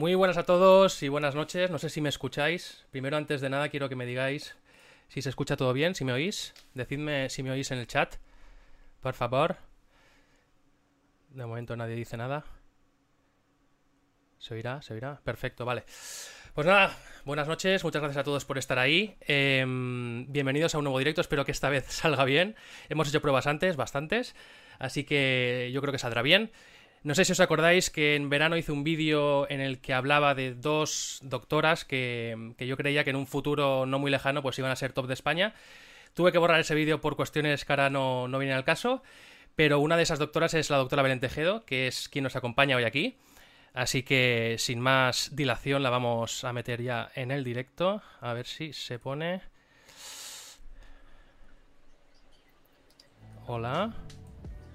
Muy buenas a todos y buenas noches. No sé si me escucháis. Primero, antes de nada, quiero que me digáis si se escucha todo bien, si me oís. Decidme si me oís en el chat, por favor. De momento nadie dice nada. ¿Se oirá? ¿Se oirá? Perfecto, vale. Pues nada, buenas noches, muchas gracias a todos por estar ahí. Em, bienvenidos a un nuevo directo, espero que esta vez salga bien. Hemos hecho pruebas antes, bastantes, así que yo creo que saldrá bien. No sé si os acordáis que en verano hice un vídeo en el que hablaba de dos doctoras que, yo creía que en un futuro no muy lejano pues iban a ser top de España. Tuve que borrar ese vídeo por cuestiones que ahora no, no vienen al caso, pero una de esas doctoras es la doctora Belén Tejedo, que es quien nos acompaña hoy aquí. Así que sin más dilación la vamos a meter ya en el directo. A ver si se pone... Hola.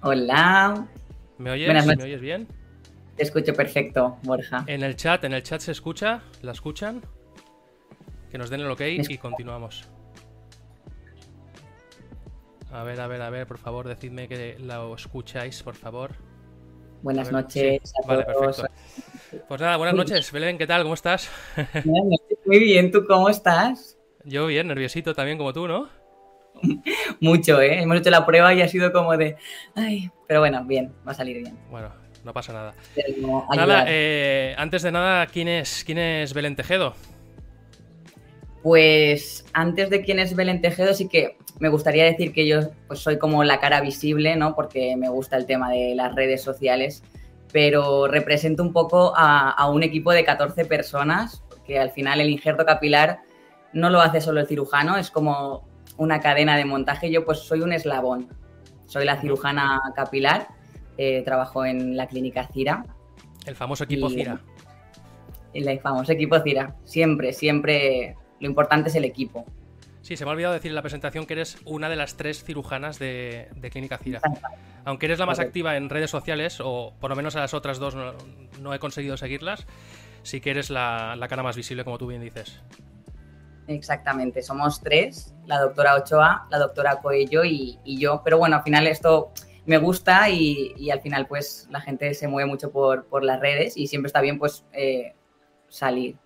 Hola. ¿Me oyes? ¿Me oyes bien? Te escucho perfecto, Borja. En el chat, en el chat se escucha, ¿la escuchan? Que nos den el ok y continuamos. A ver, a ver, a ver, por favor, decidme que la escucháis, por favor. Buenas noches a vale, Perfecto. Pues nada, buenas noches, Belén, ¿qué tal? ¿Cómo estás? Muy bien, ¿tú cómo estás? Yo bien, nerviosito también como tú, ¿no? Mucho, ¿eh? Hemos hecho la prueba y ha sido como de, ay, pero bueno, bien, va a salir bien. Bueno, no pasa nada. nada, eh, antes de nada, ¿quién es, ¿quién es Belén Tejedo? Pues antes de quién es Belén Tejedo, sí que me gustaría decir que yo pues, soy como la cara visible, ¿no? Porque me gusta el tema de las redes sociales, pero represento un poco a, a un equipo de 14 personas, porque al final el injerto capilar no lo hace solo el cirujano, es como una cadena de montaje. Yo pues soy un eslabón. Soy la cirujana capilar, eh, trabajo en la clínica Cira. El famoso equipo Cira. El famoso equipo Cira. Siempre, siempre lo importante es el equipo. Sí, se me ha olvidado decir en la presentación que eres una de las tres cirujanas de, Clínica Cira. Aunque eres la más activa en redes sociales, o por lo menos a las otras dos no, he conseguido seguirlas, sí que eres la, la cara más visible, como tú bien dices. Exactamente, somos tres, la doctora Ochoa, la doctora Coello y, yo, pero bueno, al final esto me gusta y, al final pues la gente se mueve mucho por, por las redes y siempre está bien pues eh, salir.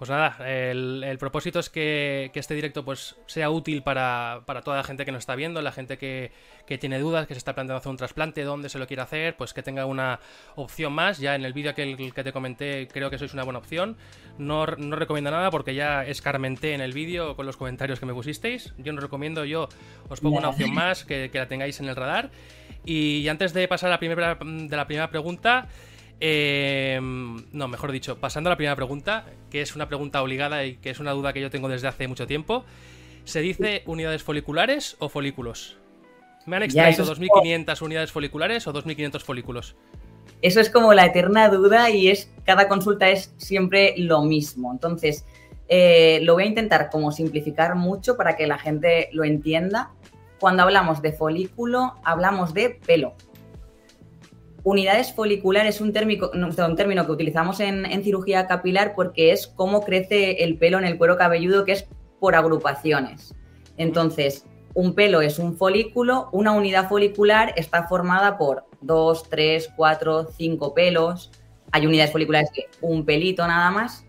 Pues nada, el, propósito es que, este directo pues sea útil para, toda la gente que nos está viendo, la gente que, tiene dudas, que se está planteando hacer un trasplante, dónde se lo quiere hacer, pues que tenga una opción más. Ya en el vídeo que, que te comenté creo que sois una buena opción. No, no recomiendo nada porque ya escarmenté en el vídeo con los comentarios que me pusisteis. Yo no recomiendo, yo os pongo una opción más que, la tengáis en el radar. Y antes de pasar a la primera, de la primera pregunta... Eh, no, mejor dicho, pasando a la primera pregunta, que es una pregunta obligada y que es una duda que yo tengo desde hace mucho tiempo. ¿Se dice unidades foliculares o folículos? ¿Me han extraído 2.500 unidades foliculares o 2.500 folículos? Eso es como la eterna duda y es cada consulta es siempre lo mismo. Entonces, eh, lo voy a intentar como simplificar mucho para que la gente lo entienda. Cuando hablamos de folículo, hablamos de pelo. Unidades foliculares es un, término, un término que utilizamos en, cirugía capilar porque es cómo crece el pelo en el cuero cabelludo, que es por agrupaciones. Entonces, un pelo es un folículo, una unidad folicular está formada por dos, tres, cuatro, cinco pelos. Hay unidades foliculares que un pelito nada más.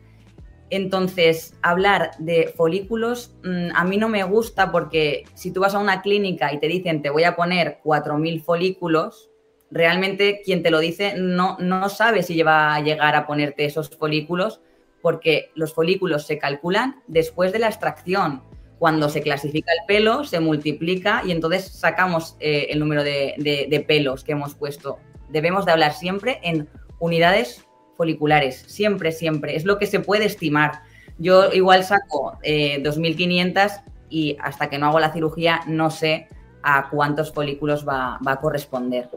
Entonces, hablar de folículos mm, a mí no me gusta porque si tú vas a una clínica y te dicen te voy a poner 4.000 folículos, realmente quien te lo dice no, no sabe si va a llegar a ponerte esos folículos porque los folículos se calculan después de la extracción. Cuando se clasifica el pelo, se multiplica y entonces sacamos eh, el número de, pelos que hemos puesto. Debemos de hablar siempre en unidades foliculares, siempre, siempre. Es lo que se puede estimar. Yo igual saco 2.500 eh, y hasta que no hago la cirugía no sé a cuántos folículos va, va a corresponder.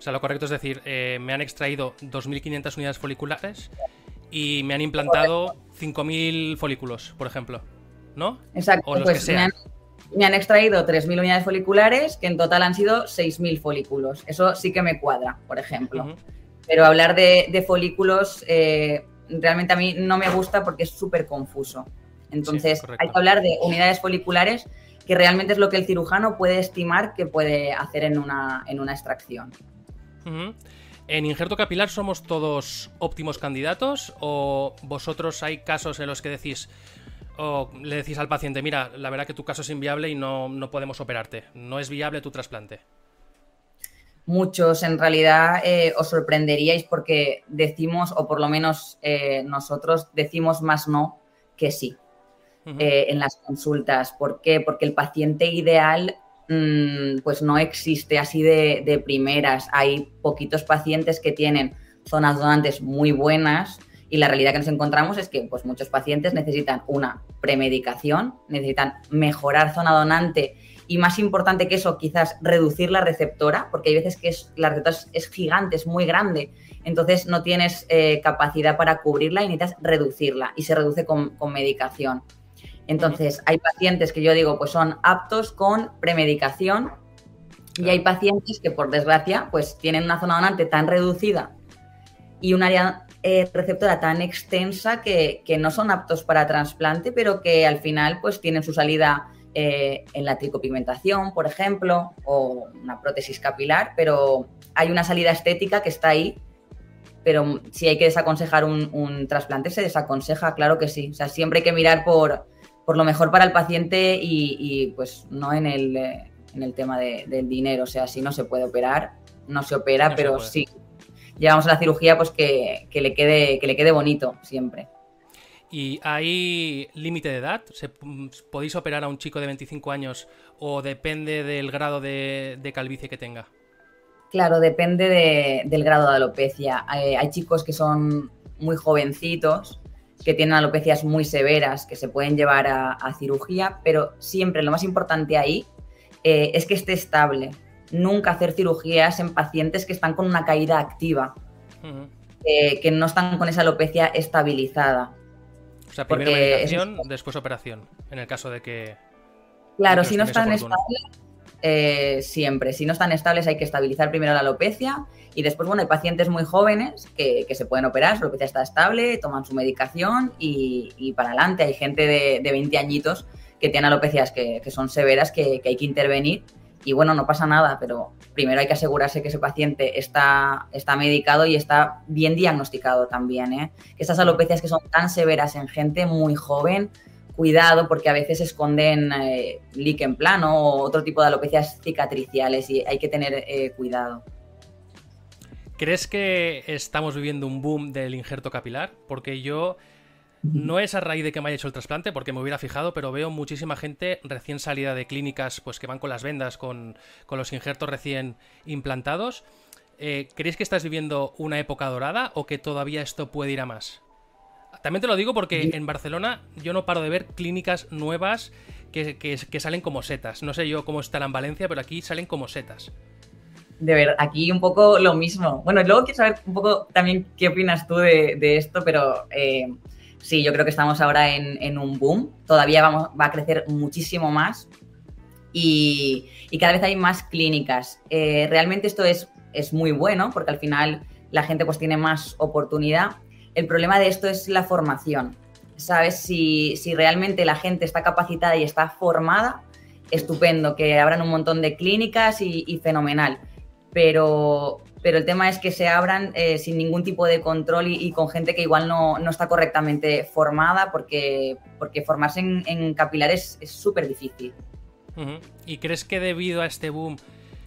O sea, lo correcto es decir, eh, me han extraído 2.500 unidades foliculares y me han implantado 5.000 folículos, por ejemplo. ¿No? Exacto. pues Me, han, extraído 3.000 unidades foliculares, que en total han sido 6.000 folículos. Eso sí que me cuadra, por ejemplo. Pero hablar de, folículos eh, realmente a mí no me gusta porque es súper confuso. Entonces, hay que hablar de unidades foliculares que realmente es lo que el cirujano puede estimar que puede hacer en una, en una extracción. ¿En injerto capilar somos todos óptimos candidatos o vosotros hay casos en los que decís o le decís al paciente, mira, la verdad que tu caso es inviable y no, no podemos operarte, no es viable tu trasplante? Muchos en realidad eh, os sorprenderíais porque decimos, o por lo menos eh, nosotros decimos más no que sí eh, en las consultas. ¿Por qué? Porque el paciente ideal pues no existe así de, primeras. Hay poquitos pacientes que tienen zonas donantes muy buenas y la realidad que nos encontramos es que pues, muchos pacientes necesitan una premedicación, necesitan mejorar zona donante y más importante que eso, quizás reducir la receptora, porque hay veces que es, la receptora es, gigante, es muy grande, entonces no tienes eh, capacidad para cubrirla y necesitas reducirla y se reduce con medicación. Entonces, hay pacientes que yo digo, pues son aptos con premedicación y hay pacientes que, por desgracia, pues tienen una zona donante tan reducida y un área eh, receptora tan extensa que, no son aptos para trasplante, pero que al final pues tienen su salida eh, en la tricopigmentación, por ejemplo, o una prótesis capilar, pero hay una salida estética que está ahí. Pero si hay que desaconsejar un, un trasplante, se desaconseja, claro que sí. O sea, siempre hay que mirar por, por lo mejor para el paciente y, pues no en el, eh, en el tema del dinero. O sea, si no se puede operar, no se opera, pero sí. Llevamos a la cirugía pues que, le quede, que le quede bonito siempre. ¿Y hay límite de edad? ¿Podéis operar a un chico de 25 años o depende del grado de, calvicie que tenga? Claro, depende del grado de alopecia. hay, chicos que son muy jovencitos que tienen alopecias muy severas que se pueden llevar a, cirugía, pero siempre lo más importante ahí eh, es que esté estable. Nunca hacer cirugías en pacientes que están con una caída activa, eh, que no están con esa alopecia estabilizada. O sea, primero medicación, después operación, en el caso de que... Claro, si no están estables, eh, siempre. Si no están estables hay que estabilizar primero la alopecia y después, bueno, hay pacientes muy jóvenes que, se pueden operar, su alopecia está estable, toman su medicación y, para adelante. Hay gente de, 20 añitos que tiene alopecias que, son severas, que, hay que intervenir y bueno, no pasa nada, pero primero hay que asegurarse que ese paciente está, está medicado y está bien diagnosticado también. ¿eh? Estas alopecias que son tan severas en gente muy joven, cuidado porque a veces esconden eh, líquen plano o otro tipo de alopecias cicatriciales y hay que tener eh, cuidado. ¿Crees que estamos viviendo un boom del injerto capilar? Porque yo no es a raíz de que me haya hecho el trasplante, porque me hubiera fijado, pero veo muchísima gente recién salida de clínicas, pues que van con las vendas, con, los injertos recién implantados. Eh, ¿Crees que estás viviendo una época dorada o que todavía esto puede ir a más? También te lo digo porque en Barcelona yo no paro de ver clínicas nuevas que, que salen como setas. No sé yo cómo estará en Valencia, pero aquí salen como setas de ver, aquí un poco lo mismo. Bueno, luego quiero saber un poco también qué opinas tú de, esto, pero eh, sí, yo creo que estamos ahora en, un boom. Todavía vamos, va a crecer muchísimo más y, cada vez hay más clínicas. Eh, realmente esto es, es muy bueno porque al final la gente pues tiene más oportunidad. El problema de esto es la formación. ¿Sabes? Si, si realmente la gente está capacitada y está formada, estupendo, que abran un montón de clínicas y fenomenal pero, pero el tema es que se abran eh, sin ningún tipo de control y, con gente que igual no, está correctamente formada, porque, porque formarse en, capilares es súper difícil. ¿Y crees que debido a este boom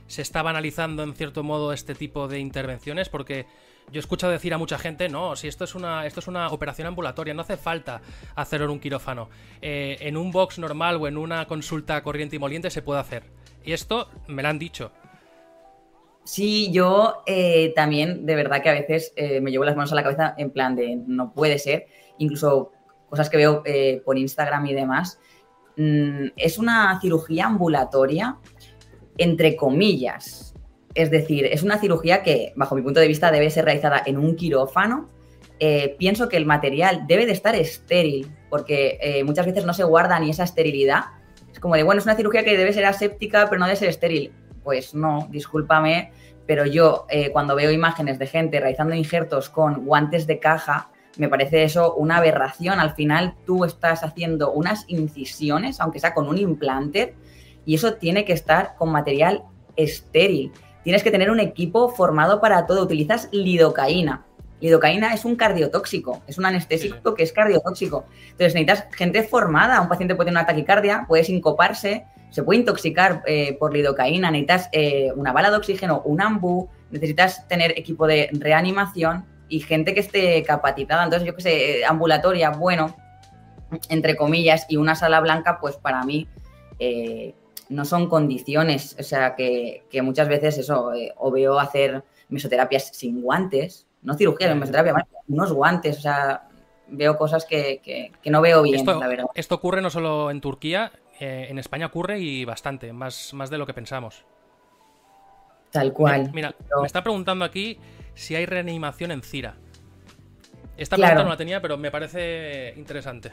se está banalizando en cierto modo este tipo de intervenciones? Porque yo he escuchado decir a mucha gente, no, si esto es una, esto es una operación ambulatoria, no hace falta hacerlo en un quirófano. Eh, en un box normal o en una consulta corriente y moliente se puede hacer. Y esto me lo han dicho. Sí, yo eh, también, de verdad que a veces eh, me llevo las manos a la cabeza en plan de no puede ser, incluso cosas que veo eh, por Instagram y demás. Mm, es una cirugía ambulatoria, entre comillas. Es decir, es una cirugía que, bajo mi punto de vista, debe ser realizada en un quirófano. pienso que el material debe de estar estéril, porque muchas veces no se guarda ni esa esterilidad. Es como de, bueno, es una cirugía que debe ser aséptica, pero no debe ser estéril pues no, discúlpame, pero yo eh, cuando veo imágenes de gente realizando injertos con guantes de caja, me parece eso una aberración. Al final tú estás haciendo unas incisiones, aunque sea con un implante, y eso tiene que estar con material estéril. tienes que tener un equipo formado para todo. Utilizas lidocaína. Lidocaína es un cardiotóxico, es un anestésico que es cardiotóxico. Entonces necesitas gente formada. Un paciente puede tener una taquicardia, puede sincoparse, se puede intoxicar eh, por lidocaína. Necesitas eh, una bala de oxígeno, un AMBU, necesitas tener equipo de reanimación y gente que esté capacitada. Entonces, yo qué sé, eh, ambulatoria, bueno, entre comillas, y una sala blanca, pues para mí no son condiciones. O sea, que, muchas veces eso, o veo hacer mesoterapias sin guantes, no cirugía, en mesoterapia, unos guantes, o sea, veo cosas que, no veo bien, esto, la verdad. Esto ocurre no solo en Turquía, eh, en España ocurre y bastante, más, más de lo que pensamos. Tal cual. Mira, me está preguntando aquí si hay reanimación en Cira. Esta pregunta no la tenía, pero me parece interesante.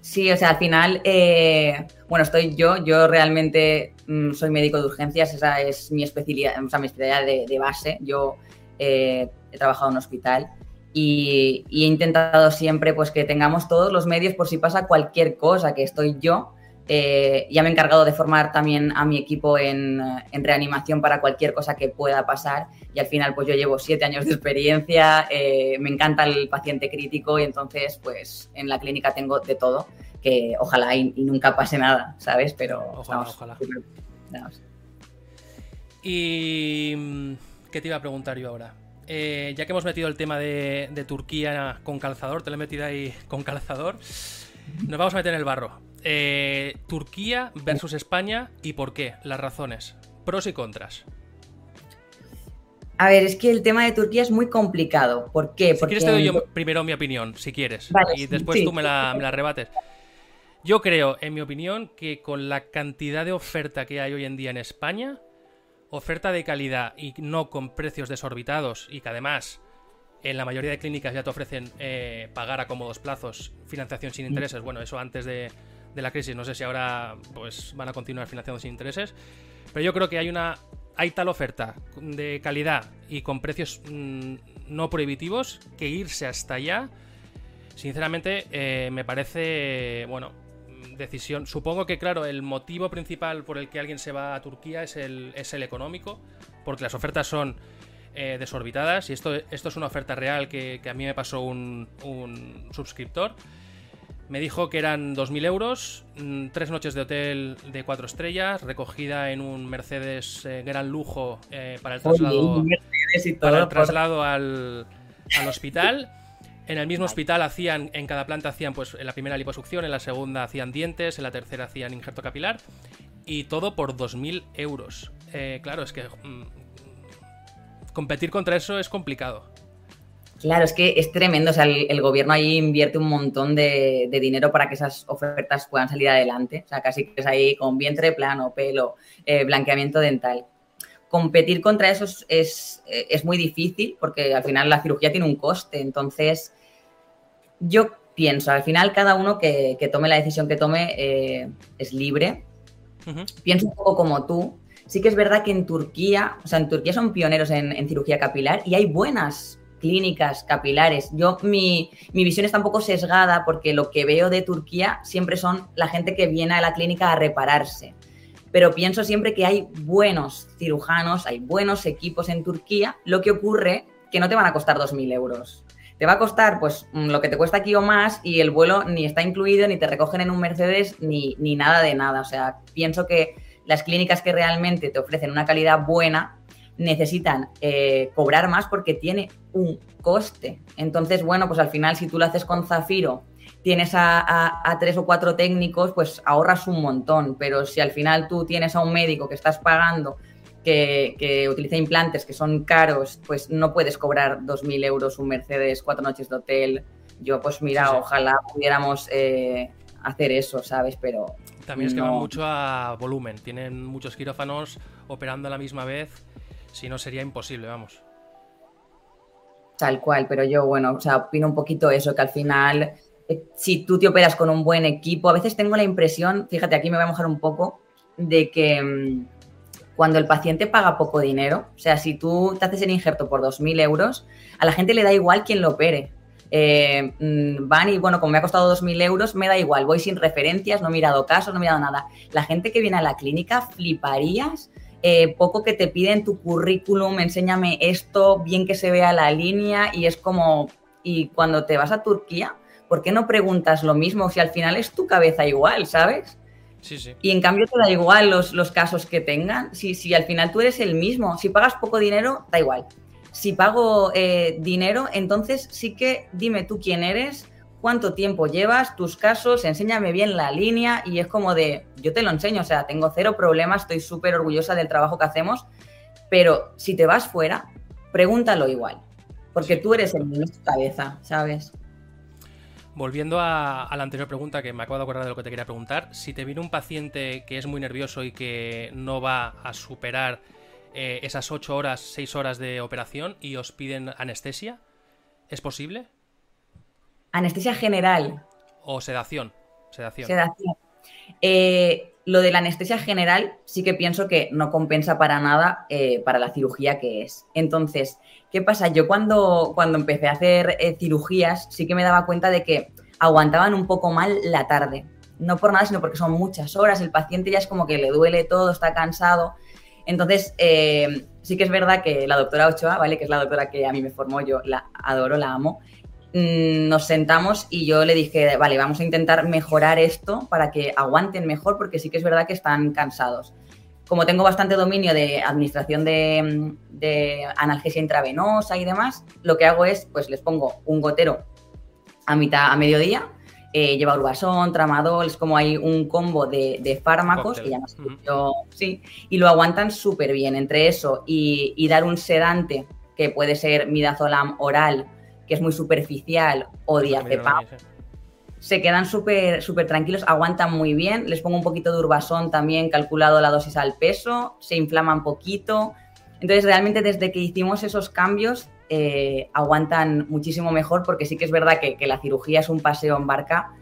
Sí, o sea, al final, eh, bueno, estoy yo, yo realmente mm, soy médico de urgencias, esa es mi especialidad, o sea, mi especialidad de, base. Yo eh, he trabajado en un hospital y, he intentado siempre pues que tengamos todos los medios por si pasa cualquier cosa, que estoy yo. Eh, ya me he encargado de formar también a mi equipo en, reanimación para cualquier cosa que pueda pasar y al final pues yo llevo siete años de experiencia, eh, me encanta el paciente crítico y entonces pues en la clínica tengo de todo, que ojalá y, nunca pase nada, ¿sabes? Pero ojalá, ojalá. Y mm, ¿qué te iba a preguntar yo ahora? Eh, ya que hemos metido el tema de, Turquía con calzador, te lo he metido ahí con calzador, nos vamos a meter en el barro. Eh, Turquía versus España y por qué, las razones, pros y contras. A ver, es que el tema de Turquía es muy complicado. ¿Por qué? Si quieres te doy yo primero mi opinión, si quieres, y después tú me la, me la rebates. Yo creo, en mi opinión, que con la cantidad de oferta que hay hoy en día en España, oferta de calidad y no con precios desorbitados y que además en la mayoría de clínicas ya te ofrecen eh, pagar a cómodos plazos, financiación sin intereses. Bueno, eso antes de, la crisis, no sé si ahora pues van a continuar financiando sin intereses, pero yo creo que hay una hay tal oferta de calidad y con precios mm, no prohibitivos que irse hasta allá, sinceramente eh, me parece bueno decisión. Supongo que, claro, el motivo principal por el que alguien se va a Turquía es el, es el económico, porque las ofertas son eh, desorbitadas y esto, esto es una oferta real que, a mí me pasó un, suscriptor. Me dijo que eran 2.000 euros, mm, tres noches de hotel de cuatro estrellas, recogida en un Mercedes eh, gran lujo eh, para el traslado, para el traslado al, al hospital. En el mismo hospital hacían, en cada planta hacían, pues en la primera liposucción, en la segunda hacían dientes, en la tercera hacían injerto capilar. Y todo por 2.000 euros. Eh, claro, es que mm, competir contra eso es complicado. Claro, es que es tremendo. O sea, el, gobierno ahí invierte un montón de, dinero para que esas ofertas puedan salir adelante. O sea, casi que es ahí con vientre plano, pelo, eh, blanqueamiento dental. Competir contra eso es, es, muy difícil porque al final la cirugía tiene un coste. Entonces, yo pienso, al final cada uno que, tome la decisión que tome eh, es libre. Pienso un poco como tú. Sí que es verdad que en Turquía, o sea, en Turquía son pioneros en, cirugía capilar y hay buenas clínicas capilares. Yo, mi, mi, visión está un poco sesgada porque lo que veo de Turquía siempre son la gente que viene a la clínica a repararse. Pero pienso siempre que hay buenos cirujanos, hay buenos equipos en Turquía. Lo que ocurre que no te van a costar 2.000 euros te va a costar pues mm, lo que te cuesta aquí o más y el vuelo ni está incluido, ni te recogen en un Mercedes, ni, ni nada de nada. O sea, pienso que las clínicas que realmente te ofrecen una calidad buena necesitan eh, cobrar más porque tiene un coste. Entonces, bueno, pues al final si tú lo haces con Zafiro, tienes a, a, tres o cuatro técnicos, pues ahorras un montón. Pero si al final tú tienes a un médico que estás pagando que, utiliza implantes que son caros, pues no puedes cobrar 2.000 euros un Mercedes, cuatro noches de hotel. Yo, pues mira, ojalá pudiéramos eh, hacer eso, ¿sabes? Pero. También es que va mucho a volumen. Tienen muchos quirófanos operando a la misma vez. Si no, sería imposible, vamos. Tal cual, pero yo, bueno, o sea, opino un poquito eso, que al final, eh, si tú te operas con un buen equipo, a veces tengo la impresión, fíjate, aquí me voy a mojar un poco, de que mm, cuando el paciente paga poco dinero, o sea, si tú te haces el injerto por 2.000 euros, a la gente le da igual quien lo opere. Eh, mm, van y, bueno, como me ha costado 2.000 euros, me da igual, voy sin referencias, no he mirado casos, no he mirado nada. La gente que viene a la clínica, fliparías eh, poco que te piden tu currículum, enséñame esto, bien que se vea la línea y es como, y cuando te vas a Turquía, ¿por qué no preguntas lo mismo si al final es tu cabeza igual, ¿sabes? Sí, sí. Y en cambio te da igual los, los casos que tengan, si, si al final tú eres el mismo, si pagas poco dinero, da igual. Si pago eh, dinero, entonces sí que dime tú quién eres, cuánto tiempo llevas, tus casos, enséñame bien la línea y es como de, yo te lo enseño, o sea, tengo cero problemas, estoy súper orgullosa del trabajo que hacemos, pero si te vas fuera, pregúntalo igual, porque tú eres el mismo tu cabeza, ¿sabes? Volviendo a, la anterior pregunta, que me acabo de acordar de lo que te quería preguntar, si te viene un paciente que es muy nervioso y que no va a superar eh, esas 8 horas, 6 horas de operación y os piden anestesia, ¿es posible? Anestesia general. O sedación. Sedación. Sedación. Eh, lo de la anestesia general sí que pienso que no compensa para nada eh, para la cirugía que es. Entonces, ¿qué pasa? Yo cuando, cuando empecé a hacer eh, cirugías sí que me daba cuenta de que aguantaban un poco mal la tarde. No por nada, sino porque son muchas horas, el paciente ya es como que le duele todo, está cansado. Entonces, sí que es verdad que la doctora Ochoa, ¿vale? Que es la doctora que a mí me formó, yo la adoro, la amo nos sentamos y yo le dije, vale, vamos a intentar mejorar esto para que aguanten mejor, porque sí que es verdad que están cansados. Como tengo bastante dominio de administración de, analgesia intravenosa y demás, lo que hago es, pues les pongo un gotero a mitad, a mediodía, eh, lleva urbasón, tramadol, es como hay un combo de, fármacos, que ya no sí, y lo aguantan súper bien. Entre eso y, y dar un sedante, que puede ser midazolam oral, que es muy superficial, o diazepam, se quedan súper súper tranquilos, aguantan muy bien. Les pongo un poquito de urbasón también, calculado la dosis al peso, se inflaman poquito. Entonces, realmente desde que hicimos esos cambios, eh, aguantan muchísimo mejor, porque sí que es verdad que, la cirugía es un paseo en barca,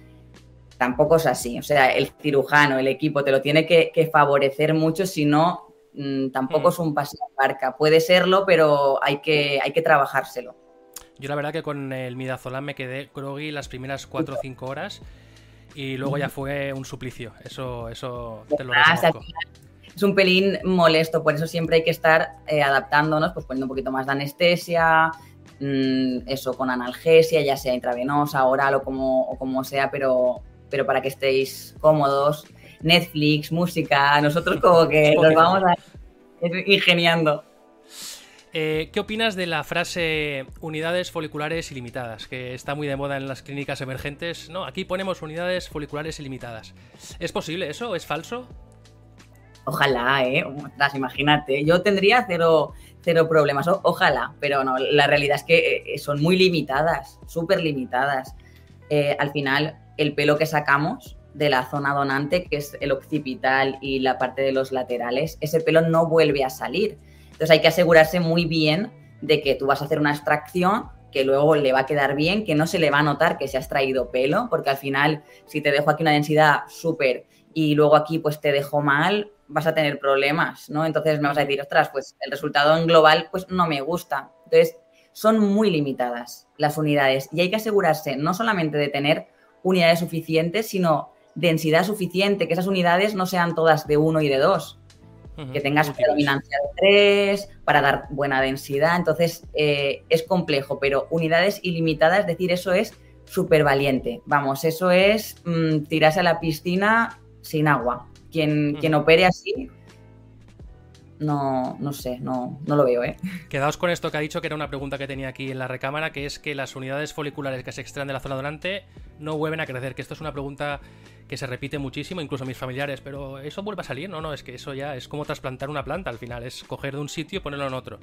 tampoco es así. O sea, el cirujano, el equipo, te lo tiene que, favorecer mucho, si no, mm, tampoco mm. es un paseo en barca. Puede serlo, pero hay que, hay que trabajárselo. Yo la verdad que con el midazolam me quedé groggy las primeras 4 o 5 horas y luego ya fue un suplicio. Eso, eso te lo ah, reconozco. Es un pelín molesto, por eso siempre hay que estar eh, adaptándonos, pues poniendo un poquito más de anestesia, mm, eso con analgesia, ya sea intravenosa, oral o como, o como sea, pero, pero para que estéis cómodos. Netflix, música, nosotros como que nos vamos a ingeniando. Eh, ¿Qué opinas de la frase unidades foliculares ilimitadas? Que está muy de moda en las clínicas emergentes. No, aquí ponemos unidades foliculares ilimitadas. ¿Es posible eso? ¿Es falso? Ojalá, ¿eh? imagínate. Yo tendría cero, cero problemas. ojalá, pero no, la realidad es que eh, son muy limitadas, súper limitadas. Eh, al final, el pelo que sacamos de la zona donante, que es el occipital y la parte de los laterales, ese pelo no vuelve a salir. Entonces hay que asegurarse muy bien de que tú vas a hacer una extracción que luego le va a quedar bien, que no se le va a notar que se ha extraído pelo, porque al final si te dejo aquí una densidad súper y luego aquí pues te dejo mal, vas a tener problemas, ¿no? Entonces me vas a decir, ostras, pues el resultado en global pues no me gusta. Entonces son muy limitadas las unidades y hay que asegurarse no solamente de tener unidades suficientes, sino densidad suficiente, que esas unidades no sean todas de uno y de dos, que tengas predominancia de tres para dar buena densidad. Entonces, eh, es complejo, pero unidades ilimitadas, es decir, eso es súper valiente. Vamos, eso es mm, tirarse a la piscina sin agua. Quien, quien opere así, no, no sé, no, no lo veo, ¿eh? Quedaos con esto que ha dicho, que era una pregunta que tenía aquí en la recámara, que es que las unidades foliculares que se extraen de la zona donante no vuelven a crecer, que esto es una pregunta que se repite muchísimo, incluso mis familiares, pero ¿eso vuelve a salir? No, no, es que eso ya es como trasplantar una planta al final, es coger de un sitio y ponerlo en otro.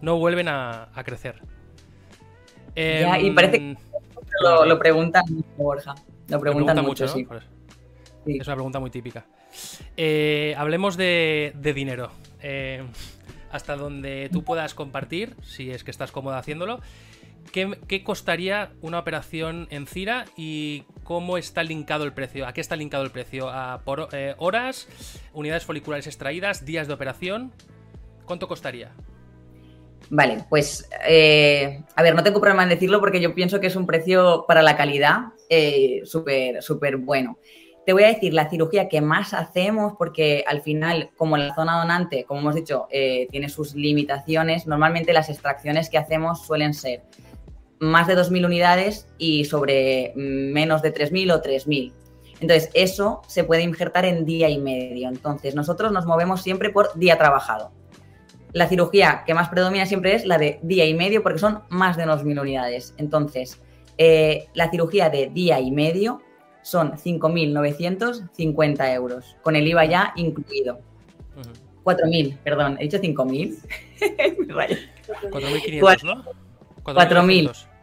No vuelven a, crecer. Ya, y parece que em, lo, preguntan Borja. Lo preguntan, mucho, sí. Es una pregunta muy típica. Eh, hablemos de, dinero. Eh, hasta donde tú puedas compartir, si es que estás cómoda haciéndolo. ¿Qué, costaría una operación en Cira y cómo está linkado el precio? ¿A qué está linkado el precio? ¿A por eh, horas, unidades foliculares extraídas, días de operación? ¿Cuánto costaría? Vale, pues a ver, no tengo problema en decirlo porque yo pienso que es un precio para la calidad súper, súper bueno. te voy a decir la cirugía que más hacemos, porque al final, como la zona donante, como hemos dicho, eh, tiene sus limitaciones, normalmente las extracciones que hacemos suelen ser más de 2.000 unidades y sobre menos de 3.000 o 3.000. Entonces, eso se puede injertar en día y medio. Entonces, nosotros nos movemos siempre por día trabajado. La cirugía que más predomina siempre es la de día y medio porque son más de 2.000 unidades. Entonces, eh, la cirugía de día y medio son 5.950 euros, con el IVA ya incluido. 4.000, perdón, he dicho 5.000. 4.500, ¿no?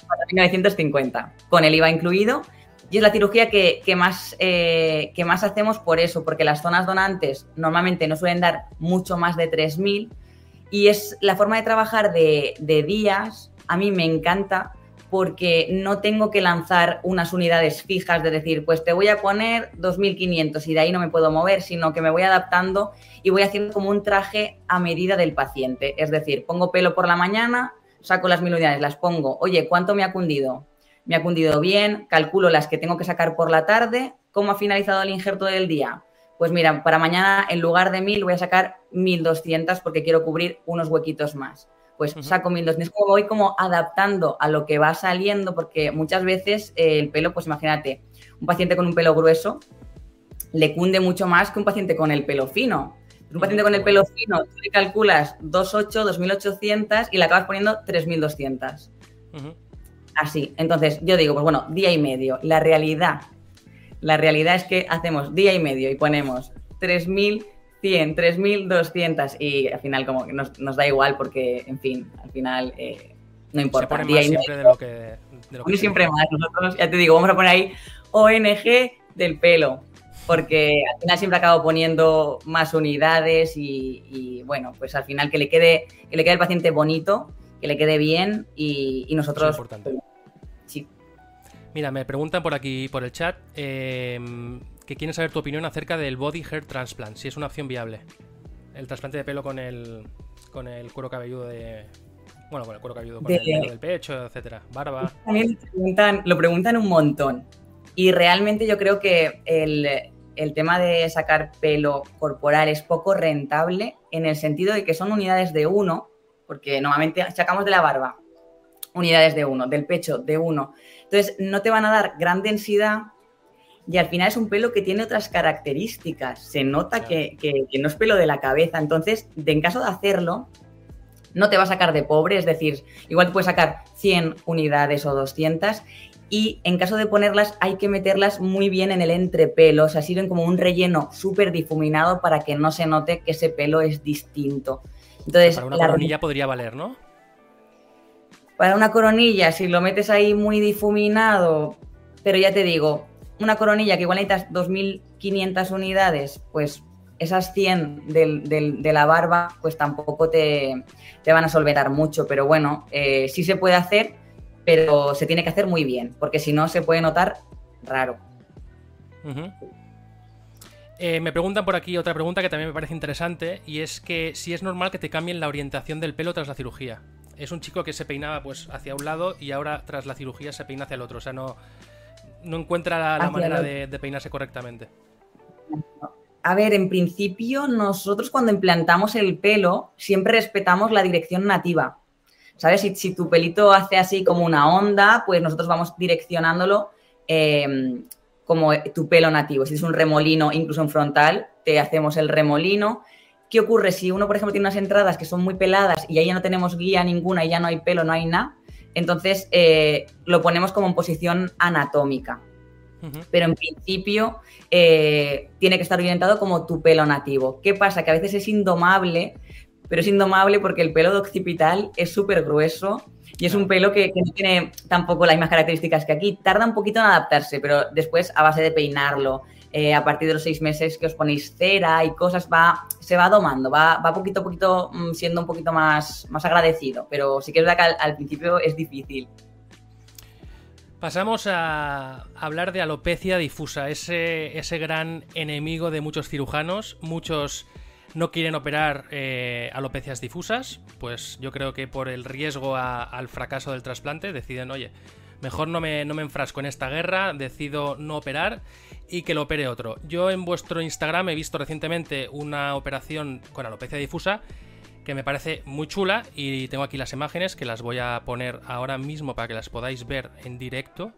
4.950, con el IVA incluido. Y es la cirugía que, más, eh, que más hacemos por eso, porque las zonas donantes normalmente no suelen dar mucho más de 3.000 y es la forma de trabajar de, de días, a mí me encanta porque no tengo que lanzar unas unidades fijas de decir, pues te voy a poner 2.500 y de ahí no me puedo mover, sino que me voy adaptando y voy haciendo como un traje a medida del paciente. Es decir, pongo pelo por la mañana, saco las mil unidades, las pongo, oye, ¿cuánto me ha cundido? Me ha cundido bien, calculo las que tengo que sacar por la tarde, ¿cómo ha finalizado el injerto del día? Pues mira, para mañana en lugar de 1000 voy a sacar 1200 porque quiero cubrir unos huequitos más. Pues saco 1200. Es como voy como adaptando a lo que va saliendo porque muchas veces eh, el pelo, pues imagínate, un paciente con un pelo grueso le cunde mucho más que un paciente con el pelo fino. Un paciente con el pelo fino, tú le calculas 2.8, 2.800 y le acabas poniendo 3.200. Así. Entonces, yo digo, pues bueno, día y medio. La realidad, la realidad es que hacemos día y medio y ponemos 3.100, 3.200 y al final como que nos, da igual porque, en fin, al final eh, no importa. día y siempre de lo que... De lo que siempre más. Nosotros, ya te digo, vamos a poner ahí ONG del pelo porque al final siempre acabo poniendo más unidades y, bueno, pues al final que le quede, que le quede al paciente bonito, que le quede bien y, nosotros... Es importante. Sí. Mira, me preguntan por aquí, por el chat, eh, que quieren saber tu opinión acerca del body hair transplant, si es una opción viable. El trasplante de pelo con el, con el cuero cabelludo de, bueno, con el cuero cabelludo, con el pelo del pecho, etcétera, barba. También preguntan, lo preguntan un montón. Y realmente yo creo que el, el tema de sacar pelo corporal es poco rentable en el sentido de que son unidades de uno, porque normalmente sacamos de la barba unidades de uno, del pecho de uno. Entonces, no te van a dar gran densidad y al final es un pelo que tiene otras características. Se nota que, no es pelo de la cabeza. Entonces, en caso de hacerlo, no te va a sacar de pobre, es decir, igual te puedes sacar 100 unidades o 200 y en caso de ponerlas hay que meterlas muy bien en el entrepelo, o sea, sirven como un relleno súper difuminado para que no se note que ese pelo es distinto. Entonces, para una coronilla podría valer, ¿no? Para una coronilla, si lo metes ahí muy difuminado, pero ya te digo, una coronilla que igual necesitas 2.500 unidades, pues esas 100 de la barba, pues tampoco te, van a solvetar mucho, pero bueno, eh, sí se puede hacer pero se tiene que hacer muy bien, porque si no se puede notar raro. Eh, me preguntan por aquí otra pregunta que también me parece interesante y es que si es normal que te cambien la orientación del pelo tras la cirugía. Es un chico que se peinaba pues hacia un lado y ahora tras la cirugía se peina hacia el otro, o sea, no, no encuentra la, manera de, de peinarse correctamente. A ver, en principio nosotros cuando implantamos el pelo siempre respetamos la dirección nativa. ¿Sabes? Si, tu pelito hace así como una onda, pues nosotros vamos direccionándolo em, como tu pelo nativo. Si es un remolino, incluso en frontal, te hacemos el remolino. ¿Qué ocurre si uno, por ejemplo, tiene unas entradas que son muy peladas y ahí ya no tenemos guía ninguna y ya no hay pelo, no hay nada? Entonces eh, lo ponemos como en posición anatómica. Pero en principio eh, tiene que estar orientado como tu pelo nativo. ¿Qué pasa? Que a veces es indomable pero es indomable porque el pelo de occipital es súper grueso y es un pelo que, no tiene tampoco las mismas características que aquí. Tarda un poquito en adaptarse, pero después a base de peinarlo, eh, a partir de los seis meses que os ponéis cera y cosas, va, se va domando, va, va poquito a poquito mm, siendo un poquito más, más agradecido, pero sí que es verdad que al, principio es difícil. Pasamos a hablar de alopecia difusa, ese, ese gran enemigo de muchos cirujanos, muchos no quieren operar eh, alopecias difusas, pues yo creo que por el riesgo al fracaso del trasplante deciden, oye, mejor no me, no me enfrasco en esta guerra, decido no operar y que lo opere otro. Yo en vuestro Instagram he visto recientemente una operación con alopecia difusa que me parece muy chula y tengo aquí las imágenes que las voy a poner ahora mismo para que las podáis ver en directo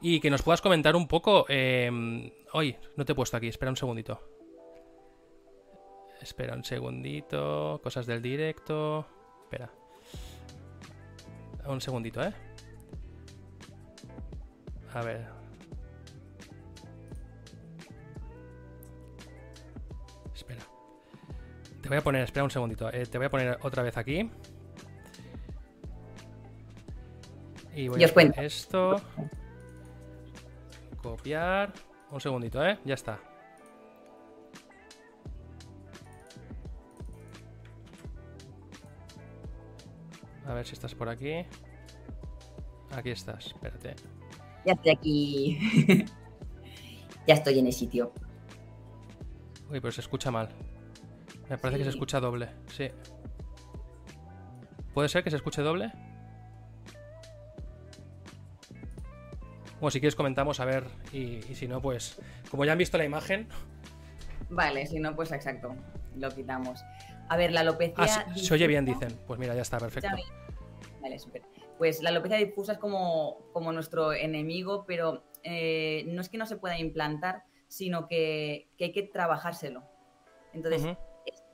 y que nos puedas comentar un poco... Eh, no te he puesto aquí, espera un segundito. Espera un segundito, cosas del directo... Espera. Un segundito, ¿eh? A ver, Te voy a poner, espera un segundito, eh, te voy a poner otra vez aquí. Y voy a poner esto. Copiar. Un segundito, ¿eh? Ya está. A ver si estás por aquí. Aquí estás, espérate. Ya estoy aquí. ya estoy en el sitio. Uy, pero se escucha mal. Me parece que se escucha doble, sí. ¿Puede ser que se escuche doble? Bueno, si quieres comentamos, a ver, y, si no, pues como ya han visto la imagen... Vale, si no, pues exacto, lo quitamos. A ver, la alopecia... Ah, se oye bien, dicen. Pues mira, ya está, perfecto. Vale. Pues la alopecia difusa es como, como nuestro enemigo, pero eh, no es que no se pueda implantar, sino que, hay que trabajárselo. Entonces,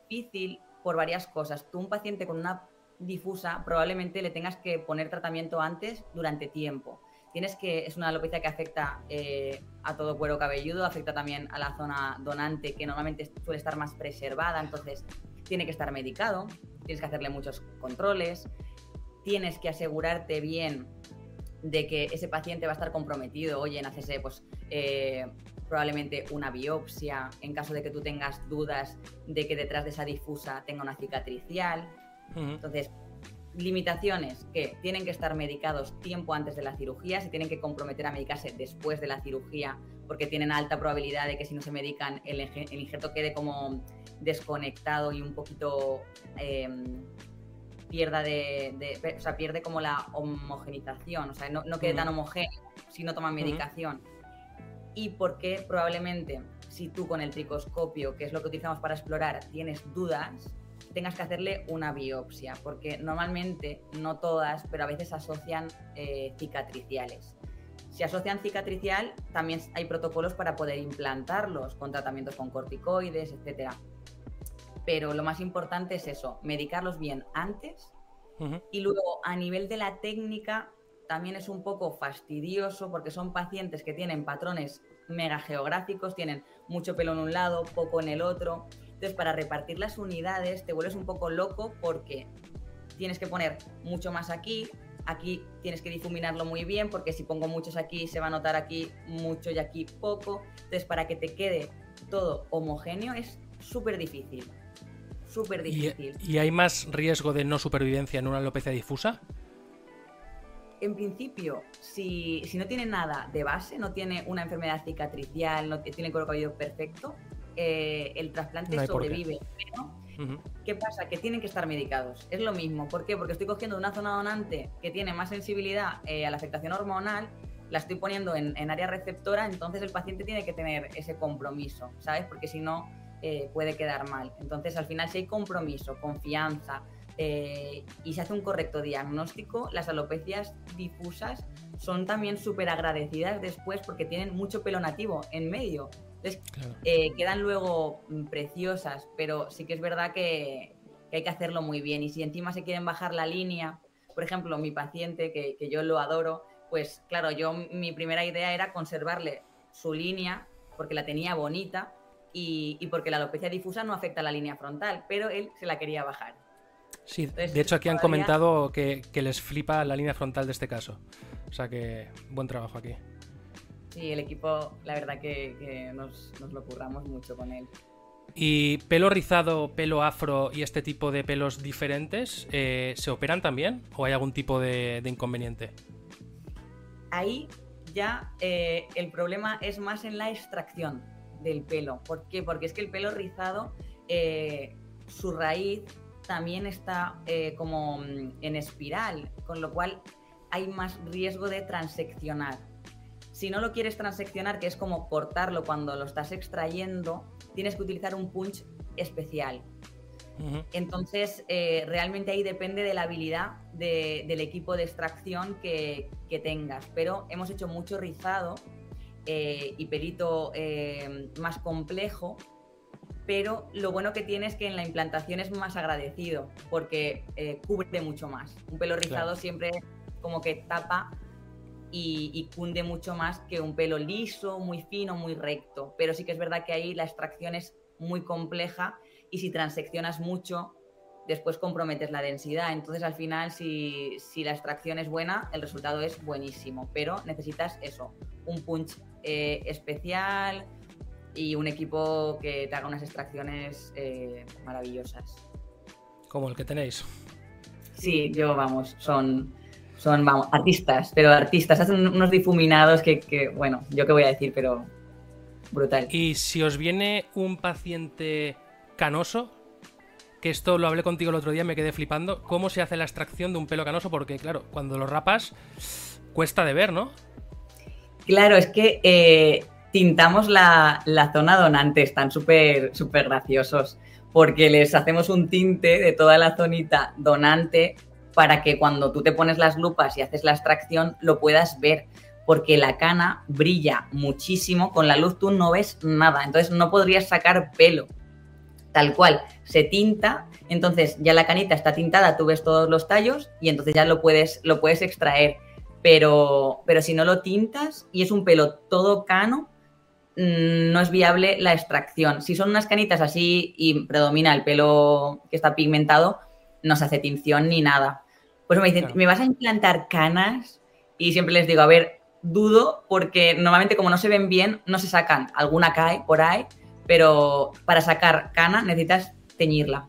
difícil por varias cosas. Tú, un paciente con una difusa, probablemente le tengas que poner tratamiento antes durante tiempo. Tienes que, es una alopecia que afecta eh, a todo cuero cabelludo, afecta también a la zona donante, que normalmente suele estar más preservada, entonces tiene que estar medicado, tienes que hacerle muchos controles, tienes que asegurarte bien de que ese paciente va a estar comprometido, oye, en hacerse pues, eh, probablemente una biopsia, en caso de que tú tengas dudas de que detrás de esa difusa tenga una cicatricial. Entonces, limitaciones que tienen que estar medicados tiempo antes de la cirugía, se tienen que comprometer a medicarse después de la cirugía, porque tienen alta probabilidad de que si no se medican el, injerto quede como desconectado y un poquito em, pierda de, o sea, pierde como la homogenización, o sea, no, quede tan homogéneo si no toman medicación y por qué probablemente si tú con el tricoscopio, que es lo que utilizamos para explorar, tienes dudas, tengas que hacerle una biopsia, porque normalmente, no todas, pero a veces asocian eh, cicatriciales. Si asocian cicatricial, también hay protocolos para poder implantarlos con tratamientos con corticoides, etc. Pero lo más importante es eso, medicarlos bien antes y luego a nivel de la técnica también es un poco fastidioso porque son pacientes que tienen patrones megageográficos, tienen mucho pelo en un lado, poco en el otro. Entonces, para repartir las unidades te vuelves un poco loco porque tienes que poner mucho más aquí, aquí tienes que difuminarlo muy bien porque si pongo muchos aquí se va a notar aquí mucho y aquí poco. Entonces, para que te quede todo homogéneo es súper difícil. Súper difícil. ¿Y hay más riesgo de no supervivencia en una alopecia difusa? en principio, si, no tiene nada de base, no tiene una enfermedad cicatricial, no tiene el cuero cabelludo perfecto, eh, el trasplante sobrevive. Pero, ¿qué pasa? Que tienen que estar medicados. Es lo mismo. ¿Por qué? Porque estoy cogiendo una zona donante que tiene más sensibilidad eh, a la afectación hormonal, la estoy poniendo en, área receptora, entonces el paciente tiene que tener ese compromiso, ¿sabes? Porque si no, eh, puede quedar mal. Entonces, al final, si hay compromiso, confianza, eh, y se hace un correcto diagnóstico, las alopecias difusas son también súper agradecidas después porque tienen mucho pelo nativo en medio. Entonces, eh, quedan luego preciosas, pero sí que es verdad que, hay que hacerlo muy bien. Y si encima se quieren bajar la línea, por ejemplo, mi paciente, que, yo lo adoro, pues claro, yo mi primera idea era conservarle su línea porque la tenía bonita y, y porque la alopecia difusa no afecta a la línea frontal, pero él se la quería bajar. Sí, de hecho aquí han comentado que, les flipa la línea frontal de este caso. O sea que buen trabajo aquí. Sí, el equipo, la verdad que, nos, lo curramos mucho con él. ¿Y pelo rizado, pelo afro y este tipo de pelos diferentes eh, se operan también? ¿O hay algún tipo de, inconveniente? Ahí ya eh, el problema es más en la extracción del pelo. ¿Por qué? Porque es que el pelo rizado, eh, su raíz también está eh, como mm, en espiral, con lo cual hay más riesgo de transeccionar. Si no lo quieres transeccionar, que es como cortarlo cuando lo estás extrayendo, tienes que utilizar un punch especial. Entonces, eh, realmente ahí depende de la habilidad del equipo de extracción que, tengas. Pero hemos hecho mucho rizado eh, y pelito eh, más complejo. Pero lo bueno que tiene es que en la implantación es más agradecido porque cubre mucho más. Un pelo rizado siempre como que tapa y, y, cunde mucho más que un pelo liso, muy fino, muy recto. Pero sí que es verdad que ahí la extracción es muy compleja y si transeccionas mucho, después comprometes la densidad. Entonces, al final, si, la extracción es buena, el resultado es buenísimo, pero necesitas eso, un punch eh, especial y un equipo que te haga unas extracciones eh, maravillosas. Como el que tenéis. Sí, yo, vamos, son, son vamos, artistas, pero artistas, hacen unos difuminados que, que, bueno, yo qué voy a decir, pero brutal. Y si os viene un paciente canoso, que esto lo hablé contigo el otro día, me quedé flipando, cómo se hace la extracción de un pelo canoso, porque claro, cuando lo rapas cuesta de ver, ¿no? Claro, es que eh, tintamos la, zona donante, están súper súper graciosos, porque les hacemos un tinte de toda la zonita donante para que cuando tú te pones las lupas y haces la extracción lo puedas ver, porque la cana brilla muchísimo, con la luz tú no ves nada, entonces no podrías sacar pelo tal cual, se tinta, entonces ya la canita está tintada, tú ves todos los tallos y entonces ya lo puedes, lo puedes extraer. Pero, pero si no lo tintas y es un pelo todo cano, mm, no es viable la extracción. Si son unas canitas así y predomina el pelo que está pigmentado, no se hace tinción ni nada. Pues me dicen, ¿me vas a implantar canas? Y siempre les digo, a ver, dudo porque normalmente como no se ven bien, no se sacan. Alguna cae por ahí, pero para sacar cana necesitas teñirla.